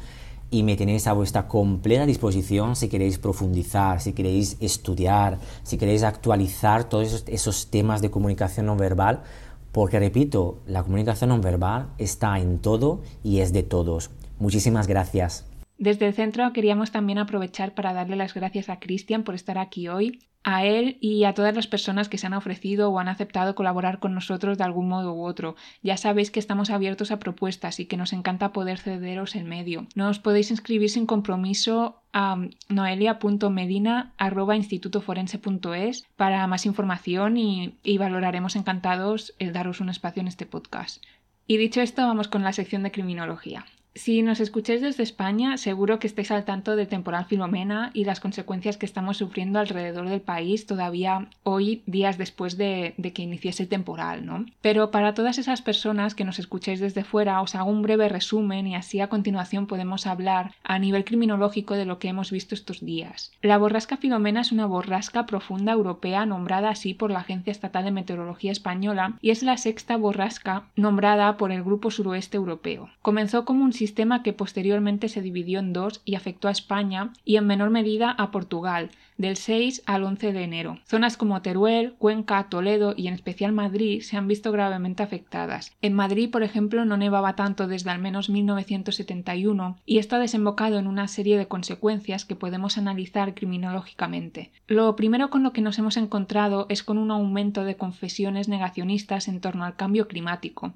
y me tenéis a vuestra completa disposición si queréis profundizar, si queréis estudiar, si queréis actualizar todos esos, temas de comunicación no verbal, porque repito, la comunicación no verbal está en todo y es de todos. Muchísimas gracias. Desde el centro queríamos también aprovechar para darle las gracias a Cristian por estar aquí hoy a él y a todas las personas que se han ofrecido o han aceptado colaborar con nosotros de algún modo u otro. Ya sabéis que estamos abiertos a propuestas y que nos encanta poder cederos el medio. No os podéis inscribir sin compromiso a noelia.medina.institutoforense.es para más información y, y valoraremos encantados el daros un espacio en este podcast. Y dicho esto, vamos con la sección de criminología. Si nos escucháis desde España, seguro que estáis al tanto del temporal Filomena y las consecuencias que estamos sufriendo alrededor del país todavía hoy, días después de, que iniciese el temporal, ¿no? Pero para todas esas personas que nos escucháis desde fuera, os hago un breve resumen y así a continuación podemos hablar a nivel criminológico de lo que hemos visto estos días. La borrasca Filomena es una borrasca profunda europea nombrada así por la Agencia Estatal de Meteorología Española y es la sexta borrasca nombrada por el Grupo Suroeste Europeo. Comenzó como un sistema que posteriormente se dividió en dos y afectó a España y en menor medida a Portugal, del 6 al 11 de enero. Zonas como Teruel, Cuenca, Toledo y en especial Madrid se han visto gravemente afectadas. En Madrid, por ejemplo, no nevaba tanto desde al menos 1971 y esto ha desembocado en una serie de consecuencias que podemos analizar criminológicamente. Lo primero con lo que nos hemos encontrado es con un aumento de confesiones negacionistas en torno al cambio climático.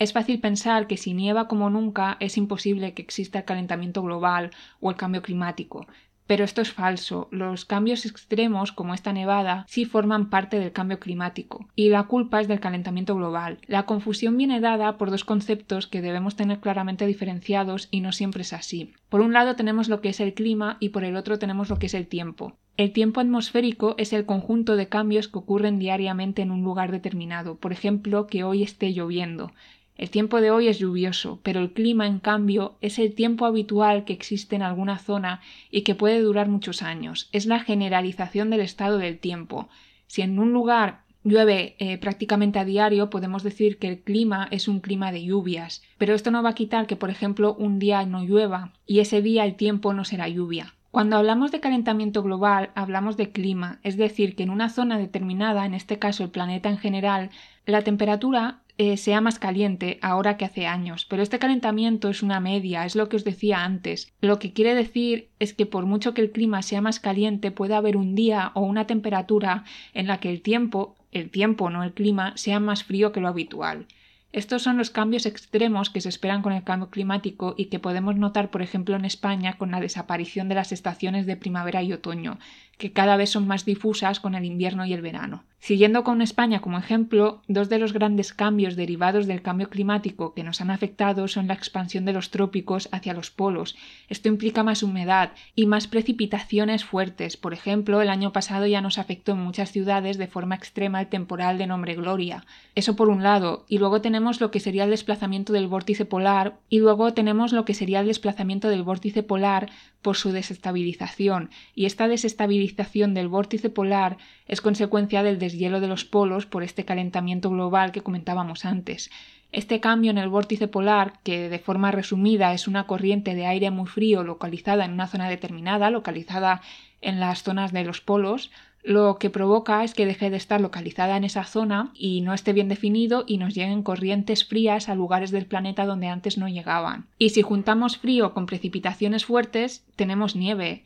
Es fácil pensar que si nieva como nunca es imposible que exista el calentamiento global o el cambio climático, pero esto es falso. Los cambios extremos, como esta nevada, sí forman parte del cambio climático, y la culpa es del calentamiento global. La confusión viene dada por dos conceptos que debemos tener claramente diferenciados y no siempre es así. Por un lado tenemos lo que es el clima y por el otro tenemos lo que es el tiempo. El tiempo atmosférico es el conjunto de cambios que ocurren diariamente en un lugar determinado, por ejemplo, que hoy esté lloviendo. El tiempo de hoy es lluvioso, pero el clima, en cambio, es el tiempo habitual que existe en alguna zona y que puede durar muchos años. Es la generalización del estado del tiempo. Si en un lugar llueve eh, prácticamente a diario, podemos decir que el clima es un clima de lluvias. Pero esto no va a quitar que, por ejemplo, un día no llueva y ese día el tiempo no será lluvia. Cuando hablamos de calentamiento global, hablamos de clima, es decir, que en una zona determinada, en este caso el planeta en general, la temperatura eh, sea más caliente ahora que hace años, pero este calentamiento es una media, es lo que os decía antes. Lo que quiere decir es que por mucho que el clima sea más caliente, puede haber un día o una temperatura en la que el tiempo, el tiempo, no el clima, sea más frío que lo habitual. Estos son los cambios extremos que se esperan con el cambio climático y que podemos notar, por ejemplo, en España con la desaparición de las estaciones de primavera y otoño, que cada vez son más difusas con el invierno y el verano. Siguiendo con España como ejemplo, dos de los grandes cambios derivados del cambio climático que nos han afectado son la expansión de los trópicos hacia los polos. Esto implica más humedad y más precipitaciones fuertes. Por ejemplo, el año pasado ya nos afectó en muchas ciudades de forma extrema el temporal de nombre Gloria. Eso por un lado. Y luego tenemos lo que sería el desplazamiento del vórtice polar y luego tenemos lo que sería el desplazamiento del vórtice polar por su desestabilización. Y esta desestabilización del vórtice polar es consecuencia del deshielo de los polos por este calentamiento global que comentábamos antes. Este cambio en el vórtice polar, que de forma resumida es una corriente de aire muy frío localizada en una zona determinada, localizada en las zonas de los polos, lo que provoca es que deje de estar localizada en esa zona y no esté bien definido y nos lleguen corrientes frías a lugares del planeta donde antes no llegaban. Y si juntamos frío con precipitaciones fuertes, tenemos nieve.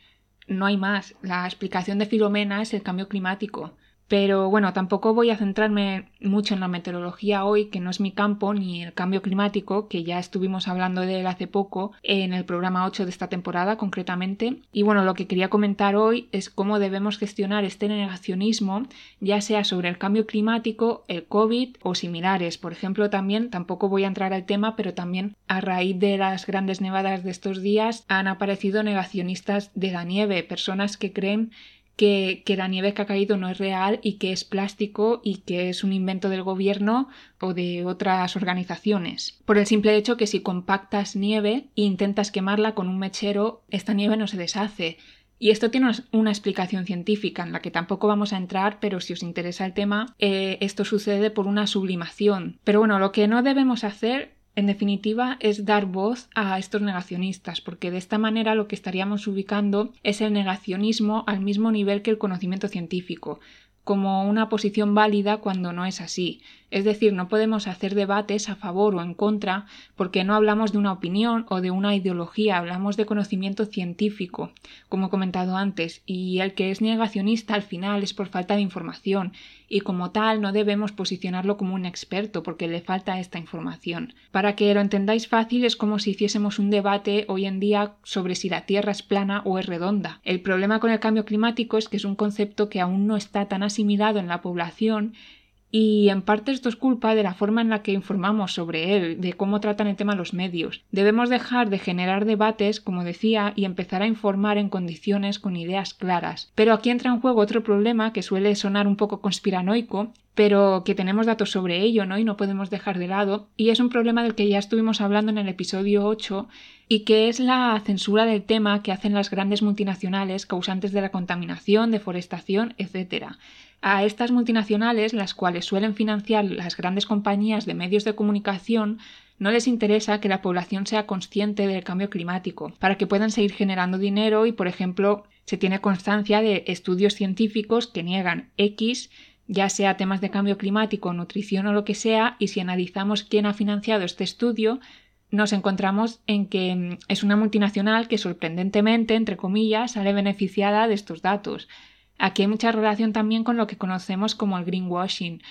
No hay más. La explicación de Filomena es el cambio climático. Pero bueno, tampoco voy a centrarme mucho en la meteorología hoy, que no es mi campo, ni el cambio climático, que ya estuvimos hablando de él hace poco en el programa 8 de esta temporada concretamente. Y bueno, lo que quería comentar hoy es cómo debemos gestionar este negacionismo, ya sea sobre el cambio climático, el COVID o similares. Por ejemplo, también, tampoco voy a entrar al tema, pero también a raíz de las grandes nevadas de estos días han aparecido negacionistas de la nieve, personas que creen que, la nieve que ha caído no es real y que es plástico y que es un invento del gobierno o de otras organizaciones. Por el simple hecho que si compactas nieve e intentas quemarla con un mechero, esta nieve no se deshace. Y esto tiene una explicación científica en la que tampoco vamos a entrar, pero si os interesa el tema, eh, esto sucede por una sublimación. Pero bueno, lo que no debemos hacer en definitiva, es dar voz a estos negacionistas, porque de esta manera lo que estaríamos ubicando es el negacionismo al mismo nivel que el conocimiento científico, como una posición válida cuando no es así. Es decir, no podemos hacer debates a favor o en contra porque no hablamos de una opinión o de una ideología, hablamos de conocimiento científico, como he comentado antes, y el que es negacionista al final es por falta de información y como tal no debemos posicionarlo como un experto porque le falta esta información. Para que lo entendáis fácil es como si hiciésemos un debate hoy en día sobre si la Tierra es plana o es redonda. El problema con el cambio climático es que es un concepto que aún no está tan asimilado en la población y en parte esto es culpa de la forma en la que informamos sobre él, de cómo tratan el tema los medios. Debemos dejar de generar debates, como decía, y empezar a informar en condiciones con ideas claras. Pero aquí entra en juego otro problema que suele sonar un poco conspiranoico, pero que tenemos datos sobre ello, ¿no? Y no podemos dejar de lado. Y es un problema del que ya estuvimos hablando en el episodio 8 y que es la censura del tema que hacen las grandes multinacionales causantes de la contaminación, deforestación, etc a estas multinacionales, las cuales suelen financiar las grandes compañías de medios de comunicación, no les interesa que la población sea consciente del cambio climático, para que puedan seguir generando dinero y, por ejemplo, se tiene constancia de estudios científicos que niegan X, ya sea temas de cambio climático, nutrición o lo que sea, y si analizamos quién ha financiado este estudio, nos encontramos en que mm, es una multinacional que sorprendentemente, entre comillas, sale beneficiada de estos datos. Aquí hay mucha relación también con lo que conocemos como el greenwashing.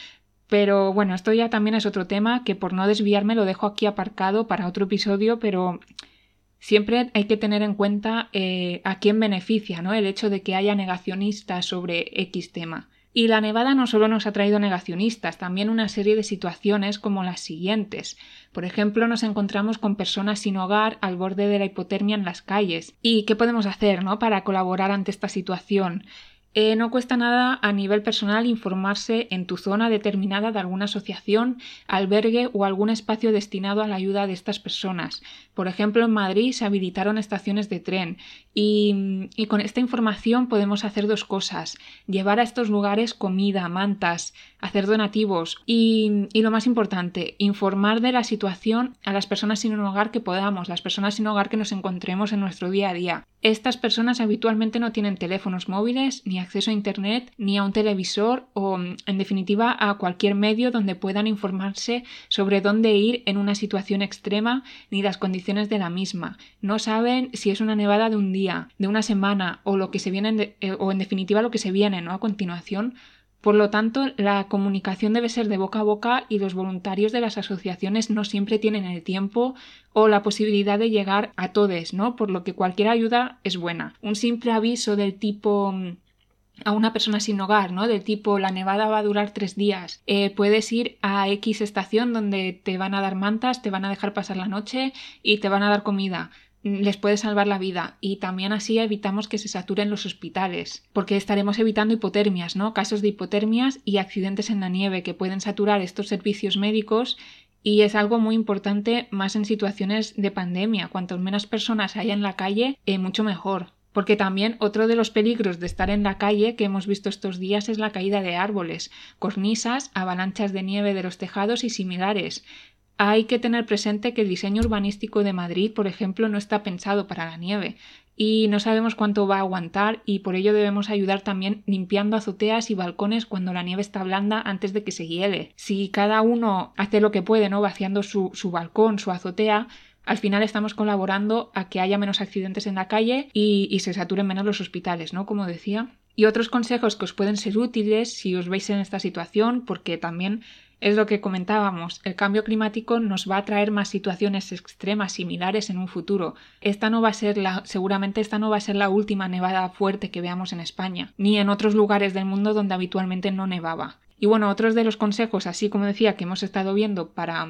Pero bueno, esto ya también es otro tema que por no desviarme lo dejo aquí aparcado para otro episodio, pero siempre hay que tener en cuenta eh, a quién beneficia ¿no? el hecho de que haya negacionistas sobre X tema. Y la nevada no solo nos ha traído negacionistas, también una serie de situaciones como las siguientes. Por ejemplo, nos encontramos con personas sin hogar al borde de la hipotermia en las calles. ¿Y qué podemos hacer ¿no? para colaborar ante esta situación? Eh, no cuesta nada a nivel personal informarse en tu zona determinada de alguna asociación, albergue o algún espacio destinado a la ayuda de estas personas. Por ejemplo, en Madrid se habilitaron estaciones de tren y, y con esta información podemos hacer dos cosas. Llevar a estos lugares comida, mantas, hacer donativos y, y, lo más importante, informar de la situación a las personas sin un hogar que podamos, las personas sin hogar que nos encontremos en nuestro día a día. Estas personas habitualmente no tienen teléfonos móviles, ni acceso a Internet, ni a un televisor o, en definitiva, a cualquier medio donde puedan informarse sobre dónde ir en una situación extrema ni las condiciones de la misma. No saben si es una nevada de un día, de una semana o lo que se viene, eh, o en definitiva lo que se viene, ¿no? A continuación, por lo tanto, la comunicación debe ser de boca a boca y los voluntarios de las asociaciones no siempre tienen el tiempo o la posibilidad de llegar a todos, ¿no? Por lo que cualquier ayuda es buena. Un simple aviso del tipo a una persona sin hogar, ¿no? Del tipo, la nevada va a durar tres días. Eh, puedes ir a X estación donde te van a dar mantas, te van a dejar pasar la noche y te van a dar comida les puede salvar la vida y también así evitamos que se saturen los hospitales, porque estaremos evitando hipotermias, ¿no? Casos de hipotermias y accidentes en la nieve que pueden saturar estos servicios médicos y es algo muy importante más en situaciones de pandemia. Cuanto menos personas haya en la calle, eh, mucho mejor. Porque también otro de los peligros de estar en la calle que hemos visto estos días es la caída de árboles, cornisas, avalanchas de nieve de los tejados y similares. Hay que tener presente que el diseño urbanístico de Madrid, por ejemplo, no está pensado para la nieve y no sabemos cuánto va a aguantar y por ello debemos ayudar también limpiando azoteas y balcones cuando la nieve está blanda antes de que se hiele. Si cada uno hace lo que puede, ¿no? vaciando su, su balcón, su azotea, al final estamos colaborando a que haya menos accidentes en la calle y, se saturen menos los hospitales, ¿no? Como decía. Y otros consejos que os pueden ser útiles si os veis en esta situación, porque también es lo que comentábamos, el cambio climático nos va a traer más situaciones extremas similares en un futuro. Esta no va a ser la, seguramente esta no va a ser la última nevada fuerte que veamos en España, ni en otros lugares del mundo donde habitualmente no nevaba. Y bueno, otros de los consejos, así como decía, que hemos estado viendo para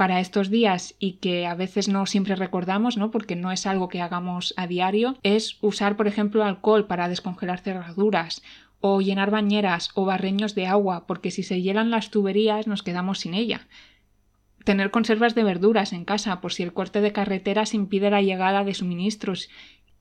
para estos días y que a veces no siempre recordamos, ¿no? Porque no es algo que hagamos a diario, es usar, por ejemplo, alcohol para descongelar cerraduras o llenar bañeras o barreños de agua, porque si se hielan las tuberías nos quedamos sin ella. Tener conservas de verduras en casa por si el corte de carreteras impide la llegada de suministros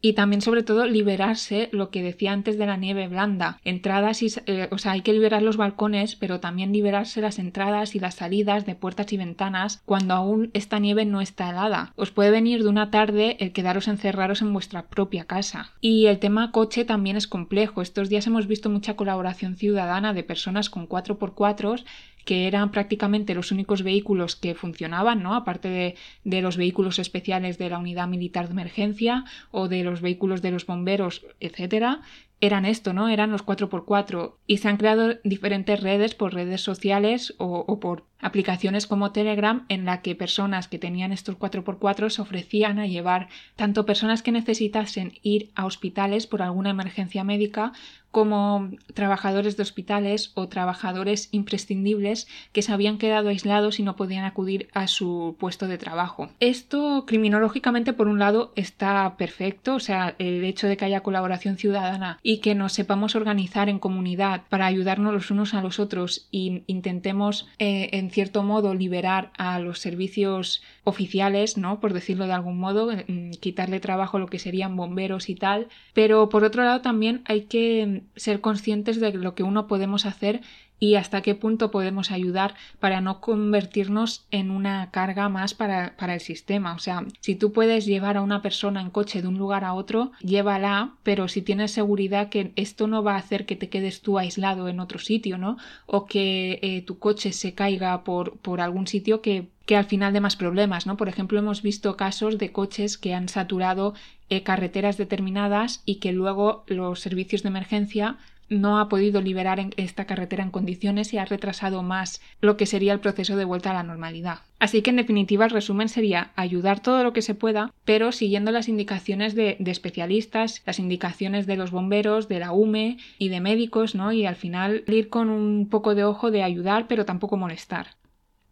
y también sobre todo liberarse lo que decía antes de la nieve blanda. Entradas y eh, o sea hay que liberar los balcones pero también liberarse las entradas y las salidas de puertas y ventanas cuando aún esta nieve no está helada. Os puede venir de una tarde el quedaros encerrados en vuestra propia casa. Y el tema coche también es complejo. Estos días hemos visto mucha colaboración ciudadana de personas con 4x4 que eran prácticamente los únicos vehículos que funcionaban, ¿no? Aparte de, de, los vehículos especiales de la unidad militar de emergencia o de los vehículos de los bomberos, etcétera, eran esto, ¿no? Eran los 4x4 y se han creado diferentes redes por redes sociales o, o, por aplicaciones como Telegram en la que personas que tenían estos 4x4 se ofrecían a llevar tanto personas que necesitasen ir a hospitales por alguna emergencia médica como trabajadores de hospitales o trabajadores imprescindibles que se habían quedado aislados y no podían acudir a su puesto de trabajo. Esto criminológicamente por un lado está perfecto, o sea, el hecho de que haya colaboración ciudadana y que nos sepamos organizar en comunidad para ayudarnos los unos a los otros e intentemos eh, cierto modo liberar a los servicios oficiales, ¿no? Por decirlo de algún modo, mm, quitarle trabajo lo que serían bomberos y tal. Pero por otro lado también hay que ser conscientes de lo que uno podemos hacer y hasta qué punto podemos ayudar para no convertirnos en una carga más para, para, el sistema. O sea, si tú puedes llevar a una persona en coche de un lugar a otro, llévala, pero si tienes seguridad que esto no va a hacer que te quedes tú aislado en otro sitio, ¿no? O que eh, tu coche se caiga por, por algún sitio que que al final de más problemas, ¿no? Por ejemplo, hemos visto casos de coches que han saturado eh, carreteras determinadas y que luego los servicios de emergencia no ha podido liberar esta carretera en condiciones y ha retrasado más lo que sería el proceso de vuelta a la normalidad. Así que en definitiva el resumen sería ayudar todo lo que se pueda, pero siguiendo las indicaciones de, especialistas, las indicaciones de los bomberos, de la UME y de médicos, ¿no? Y al final ir con un poco de ojo de ayudar, pero tampoco molestar.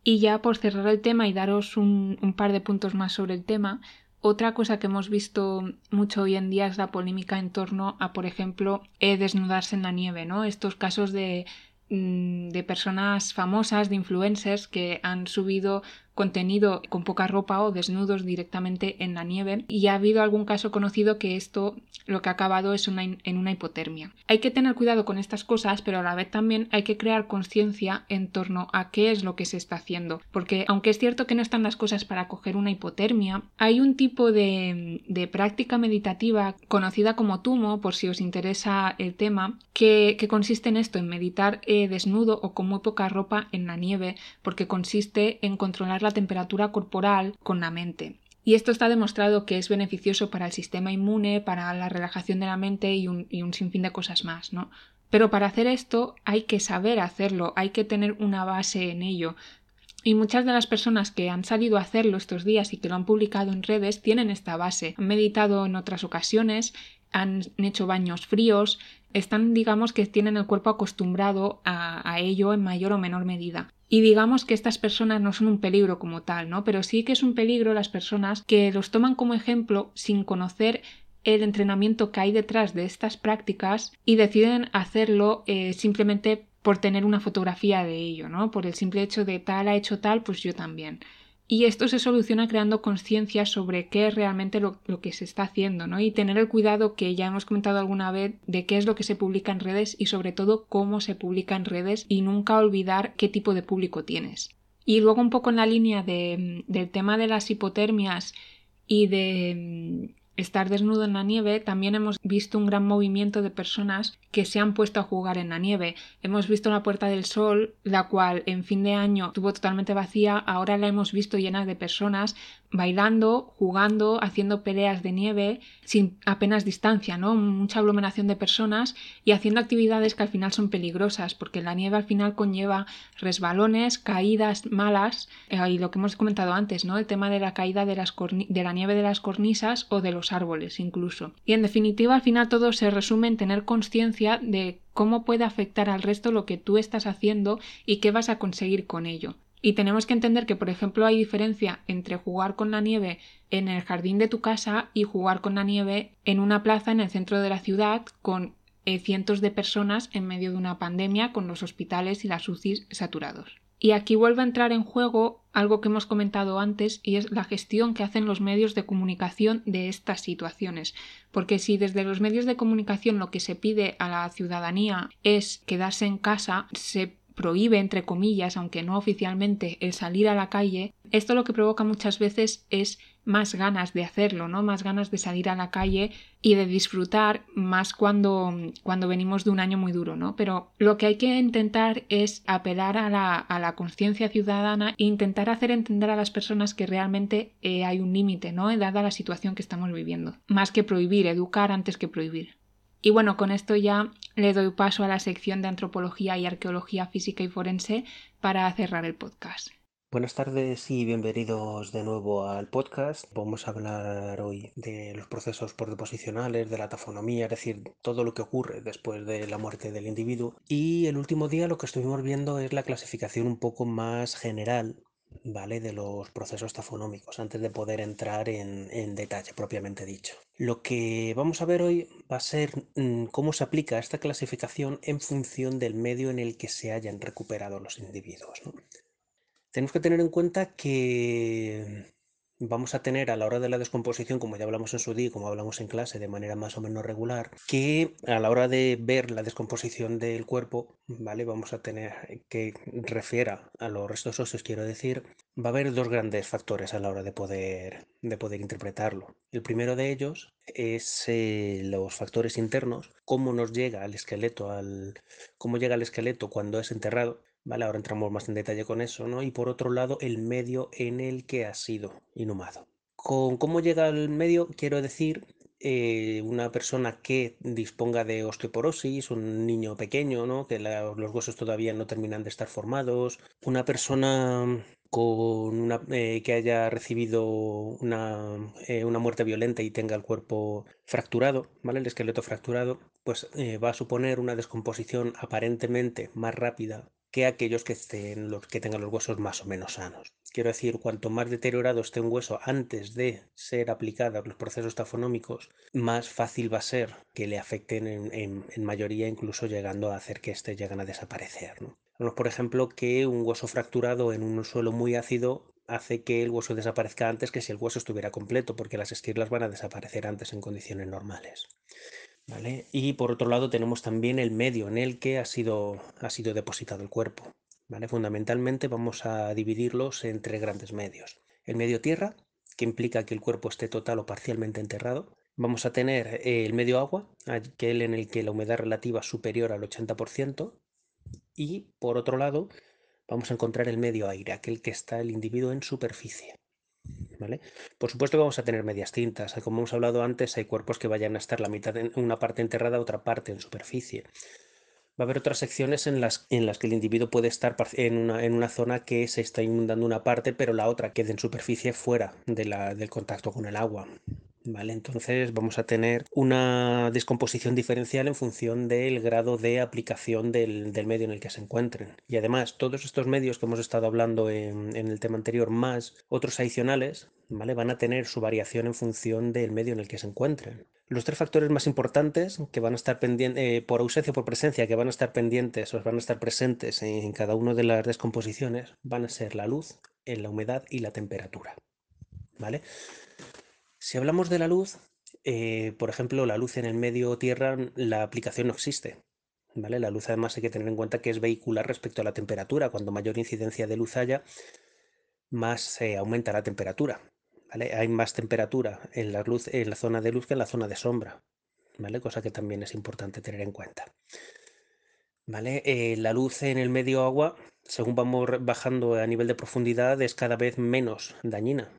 Y ya por cerrar el tema y daros un par de puntos más sobre el tema, otra cosa que hemos visto mucho hoy en día es la polémica en torno a, por ejemplo, desnudarse en la nieve, ¿no? Estos casos de, mm, de personas famosas, de influencers que han subido contenido con poca ropa o desnudos directamente en la nieve y ha habido algún caso conocido que esto lo que ha acabado es una, en una hipotermia. Hay que tener cuidado con estas cosas, pero a la vez también hay que crear conciencia en torno a qué es lo que se está haciendo, porque aunque es cierto que no están las cosas para coger una hipotermia, hay un tipo de, de práctica meditativa conocida como tumo, por si os interesa el tema, que, que consiste en esto, en meditar eh, desnudo o con muy poca ropa en la nieve, porque consiste en controlar la temperatura corporal con la mente. Y esto está demostrado que es beneficioso para el sistema inmune, para la relajación de la mente y un, sinfín de cosas más, ¿no? Pero para hacer esto hay que saber hacerlo, hay que tener una base en ello. Y muchas de las personas que han salido a hacerlo estos días y que lo han publicado en redes tienen esta base. Han meditado en otras ocasiones han hecho baños fríos, están, digamos, que tienen el cuerpo acostumbrado a, ello en mayor o menor medida. Y digamos que estas personas no son un peligro como tal, ¿no? Pero sí que es un peligro las personas que los toman como ejemplo sin conocer el entrenamiento que hay detrás de estas prácticas y deciden hacerlo eh, simplemente por tener una fotografía de ello, ¿no? Por el simple hecho de tal ha hecho tal, pues yo también. Y esto se soluciona creando conciencia sobre qué es realmente lo, que se está haciendo, ¿no? Y tener el cuidado que ya hemos comentado alguna vez de qué es lo que se publica en redes y sobre todo cómo se publica en redes y nunca olvidar qué tipo de público tienes. Y luego un poco en la línea de, del tema de las hipotermias y de estar desnudo en la nieve, también hemos visto un gran movimiento de personas que se han puesto a jugar en la nieve. Hemos visto la Puerta del Sol, la cual en fin de año estuvo totalmente vacía, ahora la hemos visto llena de personas bailando, jugando, haciendo peleas de nieve sin apenas distancia, ¿no? Mucha aglomeración de personas y haciendo actividades que al final son peligrosas, porque la nieve al final conlleva resbalones, caídas malas, eh, y lo que hemos comentado antes, ¿no? El tema de la caída de, las de la nieve de las cornisas o de los árboles incluso. Y en definitiva, al final todo se resume en tener conciencia de cómo puede afectar al resto lo que tú estás haciendo y qué vas a conseguir con ello. Y tenemos que entender que, por ejemplo, hay diferencia entre jugar con la nieve en el jardín de tu casa y jugar con la nieve en una plaza en el centro de la ciudad con eh, cientos de personas en medio de una pandemia con los hospitales y las UCIs saturados. Y aquí vuelve a entrar en juego algo que hemos comentado antes y es la gestión que hacen los medios de comunicación de estas situaciones. Porque si desde los medios de comunicación lo que se pide a la ciudadanía es quedarse en casa, se prohíbe, entre comillas, aunque no oficialmente, el salir a la calle, esto lo que provoca muchas veces es más ganas de hacerlo, ¿no? Más ganas de salir a la calle y de disfrutar más cuando, cuando venimos de un año muy duro, ¿no? Pero lo que hay que intentar es apelar a la, a la conciencia ciudadana e intentar hacer entender a las personas que realmente eh, hay un límite, ¿no? Dada la situación que estamos viviendo. Más que prohibir, educar antes que prohibir. Y bueno, con esto ya le doy paso a la sección de antropología y arqueología física y forense para cerrar el podcast. Buenas tardes y bienvenidos de nuevo al podcast. Vamos a hablar hoy de los procesos deposicionales, de la tafonomía, es decir, todo lo que ocurre después de la muerte del individuo. Y el último día lo que estuvimos viendo es la clasificación un poco más general ¿vale? De los procesos tafonómicos, antes de poder entrar en, detalle propiamente dicho. Lo que vamos a ver hoy va a ser mm, cómo se aplica esta clasificación en función del medio en el que se hayan recuperado los individuos. Tenemos que tener en cuenta que vamos a tener a la hora de la descomposición, como ya hablamos en su día, como hablamos en clase de manera más o menos regular, que a la hora de ver la descomposición del cuerpo, ¿vale? Vamos a tener que refiera a los restos óseos, quiero decir, va a haber dos grandes factores a la hora de poder, de poder interpretarlo. El primero de ellos es eh, los factores internos, cómo nos llega al esqueleto, al, cómo llega el esqueleto cuando es enterrado, Vale, ahora entramos más en detalle con eso, ¿no? Y por otro lado, el medio en el que ha sido inhumado. Con cómo llega al medio, quiero decir, eh, una persona que disponga de osteoporosis, un niño pequeño, ¿no? Que los huesos todavía no terminan de estar formados, una persona con una, eh, que haya recibido una, eh, una, muerte violenta y tenga el cuerpo fracturado, ¿vale? El esqueleto fracturado, pues va a suponer una descomposición aparentemente más rápida que aquellos que, tengan los huesos más o menos sanos. Quiero decir, cuanto más deteriorado esté un hueso antes de ser aplicados los procesos tafonómicos, más fácil va a ser que le afecten en, mayoría, incluso llegando a hacer que éste lleguen a desaparecer. ¿no? por ejemplo, que un hueso fracturado en un suelo muy ácido hace que el hueso desaparezca antes que si el hueso estuviera completo, porque las esquirlas van a desaparecer antes en condiciones normales. Y por otro lado tenemos también el medio en el que ha sido, ha sido depositado el cuerpo. Fundamentalmente vamos a dividirlos en tres grandes medios. El medio tierra, que implica que el cuerpo esté total o parcialmente enterrado. Vamos a tener el medio agua, aquel en el que la humedad relativa es superior al 80%. Y por otro lado, vamos a encontrar el medio aire, aquel que está el individuo en superficie. Por supuesto que vamos a tener medias tintas. Como hemos hablado antes, hay cuerpos que vayan a estar la mitad en una parte enterrada, otra parte en superficie. Va a haber otras secciones en las, en las que el individuo puede estar en una, en una zona que se está inundando una parte, pero la otra quede en superficie fuera de la, del contacto con el agua. ¿Vale? Entonces vamos a tener una descomposición diferencial en función del grado de aplicación del, medio en el que se encuentren. Y además, todos estos medios que hemos estado hablando en, el tema anterior, más otros adicionales, ¿vale? van a tener su variación en función del medio en el que se encuentren. Los tres factores más importantes que van a estar pendientes, eh, por ausencia o por presencia, que van a estar pendientes o van a estar presentes en cada una de las descomposiciones, van a ser la luz, la humedad y la temperatura. ¿Vale? Si hablamos de la luz, eh, por ejemplo, la luz en el medio tierra, la aplicación no existe. ¿vale? La luz además hay que tener en cuenta que es vehicular respecto a la temperatura. Cuando mayor incidencia de luz haya, más se aumenta la temperatura. ¿vale? Hay más temperatura en la, luz, en la zona de luz que en la zona de sombra. ¿vale? Cosa que también es importante tener en cuenta. ¿Vale? Eh, la luz en el medio agua, según vamos bajando a nivel de profundidad, es cada vez menos dañina.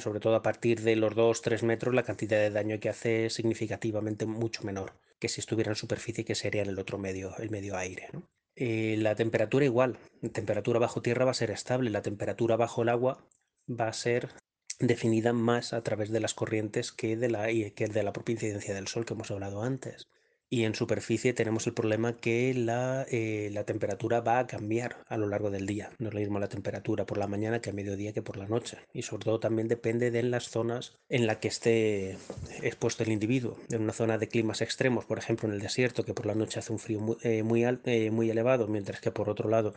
Sobre todo a partir de los 2-3 metros la cantidad de daño que hace es significativamente mucho menor que si estuviera en superficie que sería en el otro medio, el medio aire, eh, la temperatura igual, la temperatura bajo tierra va a ser estable, la temperatura bajo el agua va a ser definida más a través de las corrientes que de la, que de la propia incidencia del sol que hemos hablado antes y en superficie tenemos el problema que la, eh, la, temperatura va a cambiar a lo largo del día. No es lo mismo la temperatura por la mañana que a mediodía que por la noche. Y sobre todo también depende de las zonas en las que esté expuesto el individuo. En una zona de climas extremos, por ejemplo en el desierto, que por la noche hace un frío muy, eh, muy, eh, muy elevado, mientras que por otro lado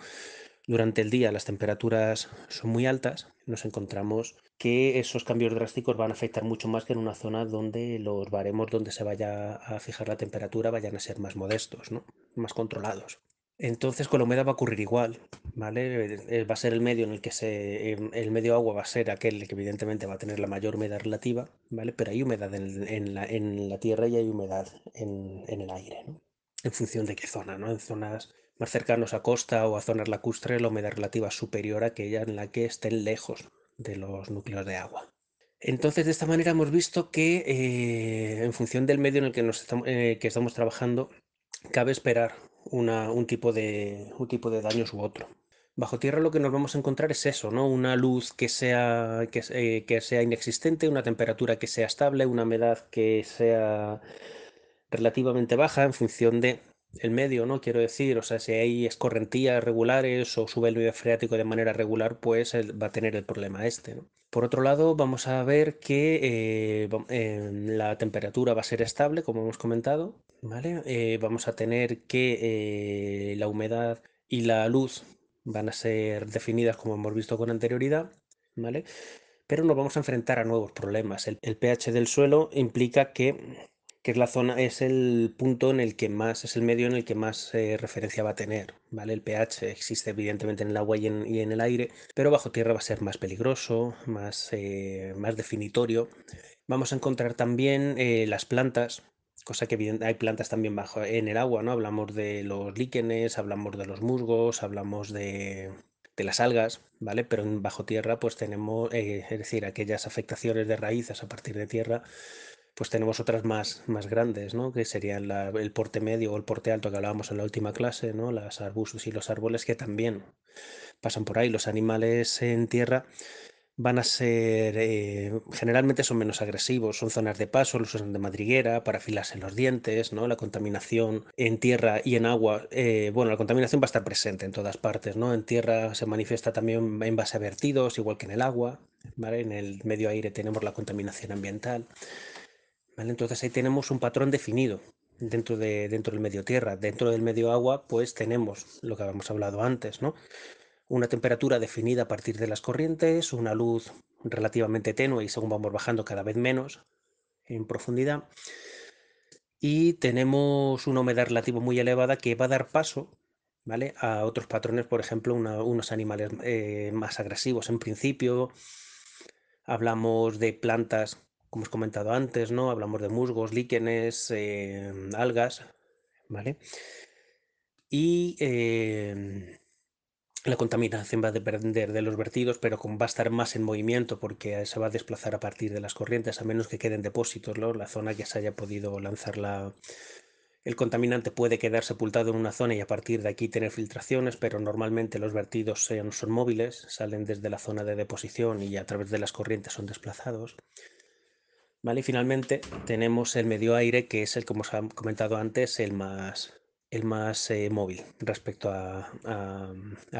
durante el día las temperaturas son muy altas, nos encontramos que esos cambios drásticos van a afectar mucho más que en una zona donde los baremos donde se vaya a fijar la temperatura vayan a ser más modestos, ¿no? más controlados. Entonces con la humedad va a ocurrir igual, ¿vale? Eh, va a ser el medio en el que se... Em, el medio agua va a ser aquel que evidentemente va a tener la mayor humedad relativa, ¿vale? Pero hay humedad en, la, tierra y hay humedad en, el aire, ¿no? En función de qué zona, ¿no? En zonas más cercanos a costa o a zonas lacustres, la humedad relativa es superior a aquella en la que estén lejos de los núcleos de agua. Entonces, de esta manera hemos visto que eh, en función del medio en el que, nos estamos, eh, trabajando, cabe esperar un, tipo de, un tipo de daños u otro. Bajo tierra lo que nos vamos a encontrar es eso, ¿no? Una luz que sea, que, eh, que sea inexistente, una temperatura que sea estable, una humedad que sea relativamente baja en función de el medio, ¿no? Quiero decir, o sea, si hay escorrentías regulares o sube el nivel freático de manera regular, pues va a tener el problema este. Por otro lado, vamos a ver que eh, em, la temperatura va a ser estable, como hemos comentado, ¿vale? Eh, vamos a tener que eh, la humedad y la luz van a ser definidas como hemos visto con anterioridad, ¿vale? Pero nos vamos a enfrentar a nuevos problemas. el pH del suelo implica que que es la zona, es el punto en el que más, es el medio en el que más eh, referencia va a tener, ¿vale? El pH existe evidentemente en el agua y en, el aire, pero bajo tierra va a ser más peligroso, más, eh, más definitorio. Vamos a encontrar también eh, las plantas, cosa que hay plantas también bajo en el agua, ¿no? Hablamos de los líquenes, hablamos de los musgos, hablamos de, de las algas, ¿vale? Pero en bajo tierra pues tenemos, es decir, aquellas afectaciones de raíces a partir de tierra pues tenemos otras más, más grandes, ¿no? que serían el porte medio o el porte alto que hablábamos en la última clase, ¿no? las arbustos y los árboles que también pasan por ahí. Los animales en tierra van a ser, eh, generalmente son menos agresivos, son zonas de paso, los usan de madriguera para afilarse los dientes, ¿no? la contaminación en tierra y en agua, eh, bueno, la contaminación va a estar presente en todas partes, ¿no? en tierra se manifiesta también en base a vertidos, igual que en el agua, ¿vale? en el medio aire tenemos la contaminación ambiental. Entonces ahí tenemos un patrón definido dentro, de, dentro del medio tierra. Dentro del medio agua, pues tenemos lo que habíamos hablado antes, ¿no? Una temperatura definida a partir de las corrientes, una luz relativamente tenue y según vamos bajando cada vez menos en profundidad. Y tenemos una humedad relativa muy elevada que va a dar paso ¿vale? a otros patrones, por ejemplo, unos animales eh, más agresivos en principio. Hablamos de plantas como hemos comentado antes, ¿no? Hablamos de musgos, líquenes, em, algas, ¿vale? Y em, la contaminación va a depender de los vertidos, pero va a estar más en movimiento porque se va a desplazar a partir de las corrientes, a menos que queden depósitos. La zona que se haya podido lanzar la, el contaminante puede quedar sepultado en una zona y a partir de aquí tener filtraciones, pero normalmente los vertidos son móviles, salen desde la zona de deposición y a través de las corrientes son desplazados. Y finalmente tenemos el medio aire, que es el, como os he comentado antes, el más, el más eh, móvil respecto a,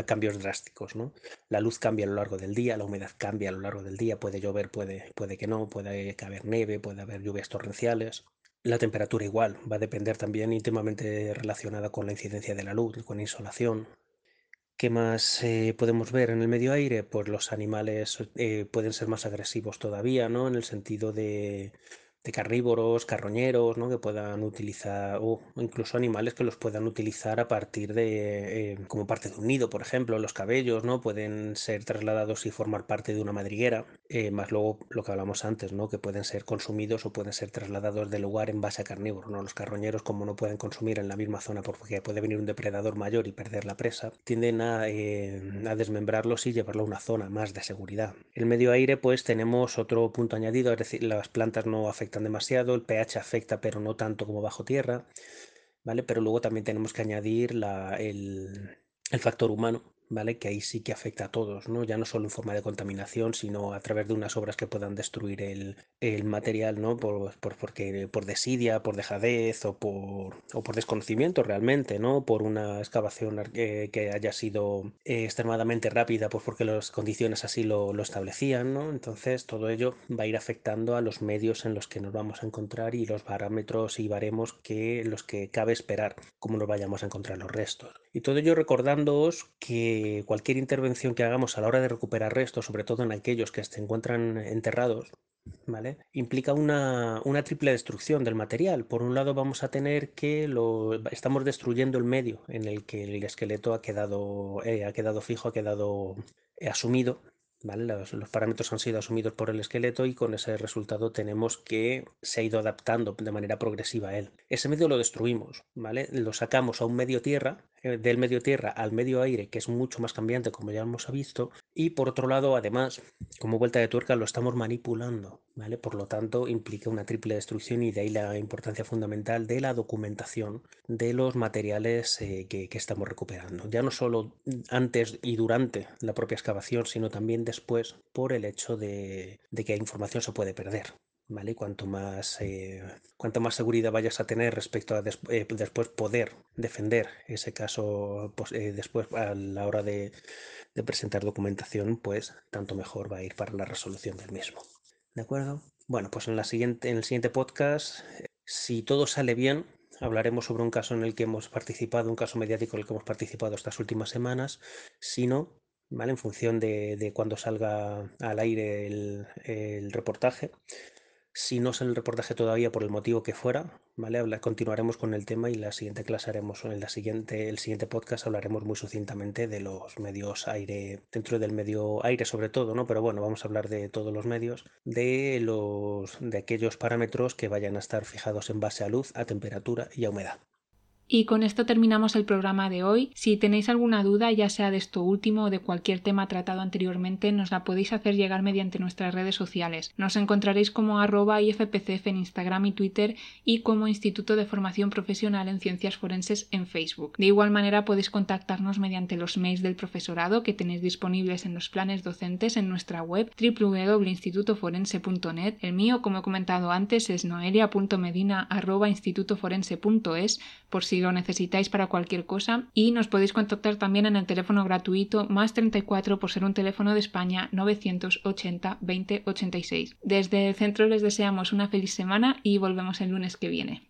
cambios drásticos. ¿no? La luz cambia a lo largo del día, la humedad cambia a lo largo del día, puede llover, puede, puede que no, puede haber nieve, puede haber lluvias torrenciales. La temperatura igual, va a depender también íntimamente relacionada con la incidencia de la luz, con insolación. ¿Qué más eh, podemos ver en el medio aire? Pues los animales eh, pueden ser más agresivos todavía, ¿no? En el sentido de de carnívoros, carroñeros, ¿no? que puedan utilizar, o incluso animales que los puedan utilizar a partir de, eh, como parte de un nido, por ejemplo, los cabellos, ¿no? Pueden ser trasladados y formar parte de una madriguera, eh, más luego lo que hablamos antes, ¿no? Que pueden ser consumidos o pueden ser trasladados del lugar en base a carnívoro, ¿no? Los carroñeros, como no pueden consumir en la misma zona porque puede venir un depredador mayor y perder la presa, tienden a, eh, a desmembrarlos y llevarlo a una zona más de seguridad. El medio aire, pues tenemos otro punto añadido, es decir, las plantas no afectan demasiado, el pH afecta pero no tanto como bajo tierra, ¿vale? Pero luego también tenemos que añadir la, el, el factor humano, ¿vale? Que ahí sí que afecta a todos, ¿no? Ya no solo en forma de contaminación, sino a través de unas obras que puedan destruir el, material, ¿no? Por, por, porque, por desidia, por dejadez o por, o por desconocimiento realmente, ¿no? Por una excavación que haya sido eh, extremadamente rápida, pues porque las condiciones así lo, lo establecían, ¿no? Entonces todo ello va a ir afectando a los medios en los que nos vamos a encontrar y los parámetros y baremos que los que cabe esperar cómo nos vayamos a encontrar los restos. Y todo ello recordándoos que cualquier intervención que hagamos a la hora de recuperar restos, sobre todo en aquellos que se encuentran enterrados, ¿vale? Implica una, triple destrucción del material. Por un lado vamos a tener que lo, estamos destruyendo el medio en el que el esqueleto ha quedado, eh, ha quedado fijo, ha quedado eh, los, parámetros han sido asumidos por el esqueleto y con ese resultado tenemos que se ha ido adaptando de manera progresiva a él. Ese medio lo destruimos, ¿vale? Lo sacamos a un medio tierra, eh, del medio tierra al medio aire, que es mucho más cambiante como ya hemos visto, y por otro lado, además, como vuelta de tuerca, lo estamos manipulando, ¿vale? Por lo tanto, implica una triple destrucción y de ahí la importancia fundamental de la documentación de los materiales eh, que, que estamos recuperando. Ya no solo antes y durante la propia excavación, sino también después por el hecho de, que la información se puede perder. ¿Vale? Cuanto más, eh, más seguridad vayas a tener respecto a eh, después poder defender ese caso pues, después a la hora de, presentar documentación, pues tanto mejor va a ir para la resolución del mismo. ¿De acuerdo? Bueno, pues en, la siguiente, en el siguiente podcast, si todo sale bien, hablaremos sobre un caso en el que hemos participado, un caso mediático en el que hemos participado estas últimas semanas. Si no, ¿vale? En función de, de cuando salga al aire el, reportaje. Si no sale el reportaje todavía por el motivo que fuera, ¿vale? continuaremos con el tema y la siguiente clase haremos, en la siguiente, el siguiente podcast hablaremos muy sucintamente de los medios aire, dentro del medio aire sobre todo, ¿no? Pero bueno, vamos a hablar de todos los medios, de los, de aquellos parámetros que vayan a estar fijados en base a luz, a temperatura y a humedad. Y con esto terminamos el programa de hoy. Si tenéis alguna duda, ya sea de esto último o de cualquier tema tratado anteriormente, nos la podéis hacer llegar mediante nuestras redes sociales. Nos encontraréis como arroba IFPCF en Instagram y Twitter y como Instituto de Formación Profesional en Ciencias Forenses en Facebook. De igual manera podéis contactarnos mediante los mails del profesorado que tenéis disponibles en los planes docentes en nuestra web www.institutoforense.net. El mío, como he comentado antes, es noelia.medina.institutoforense.es por si si lo necesitáis para cualquier cosa y nos podéis contactar también en el teléfono gratuito más 34 por ser un teléfono de España 980 20 86. Desde el centro les deseamos una feliz semana y volvemos el lunes que viene.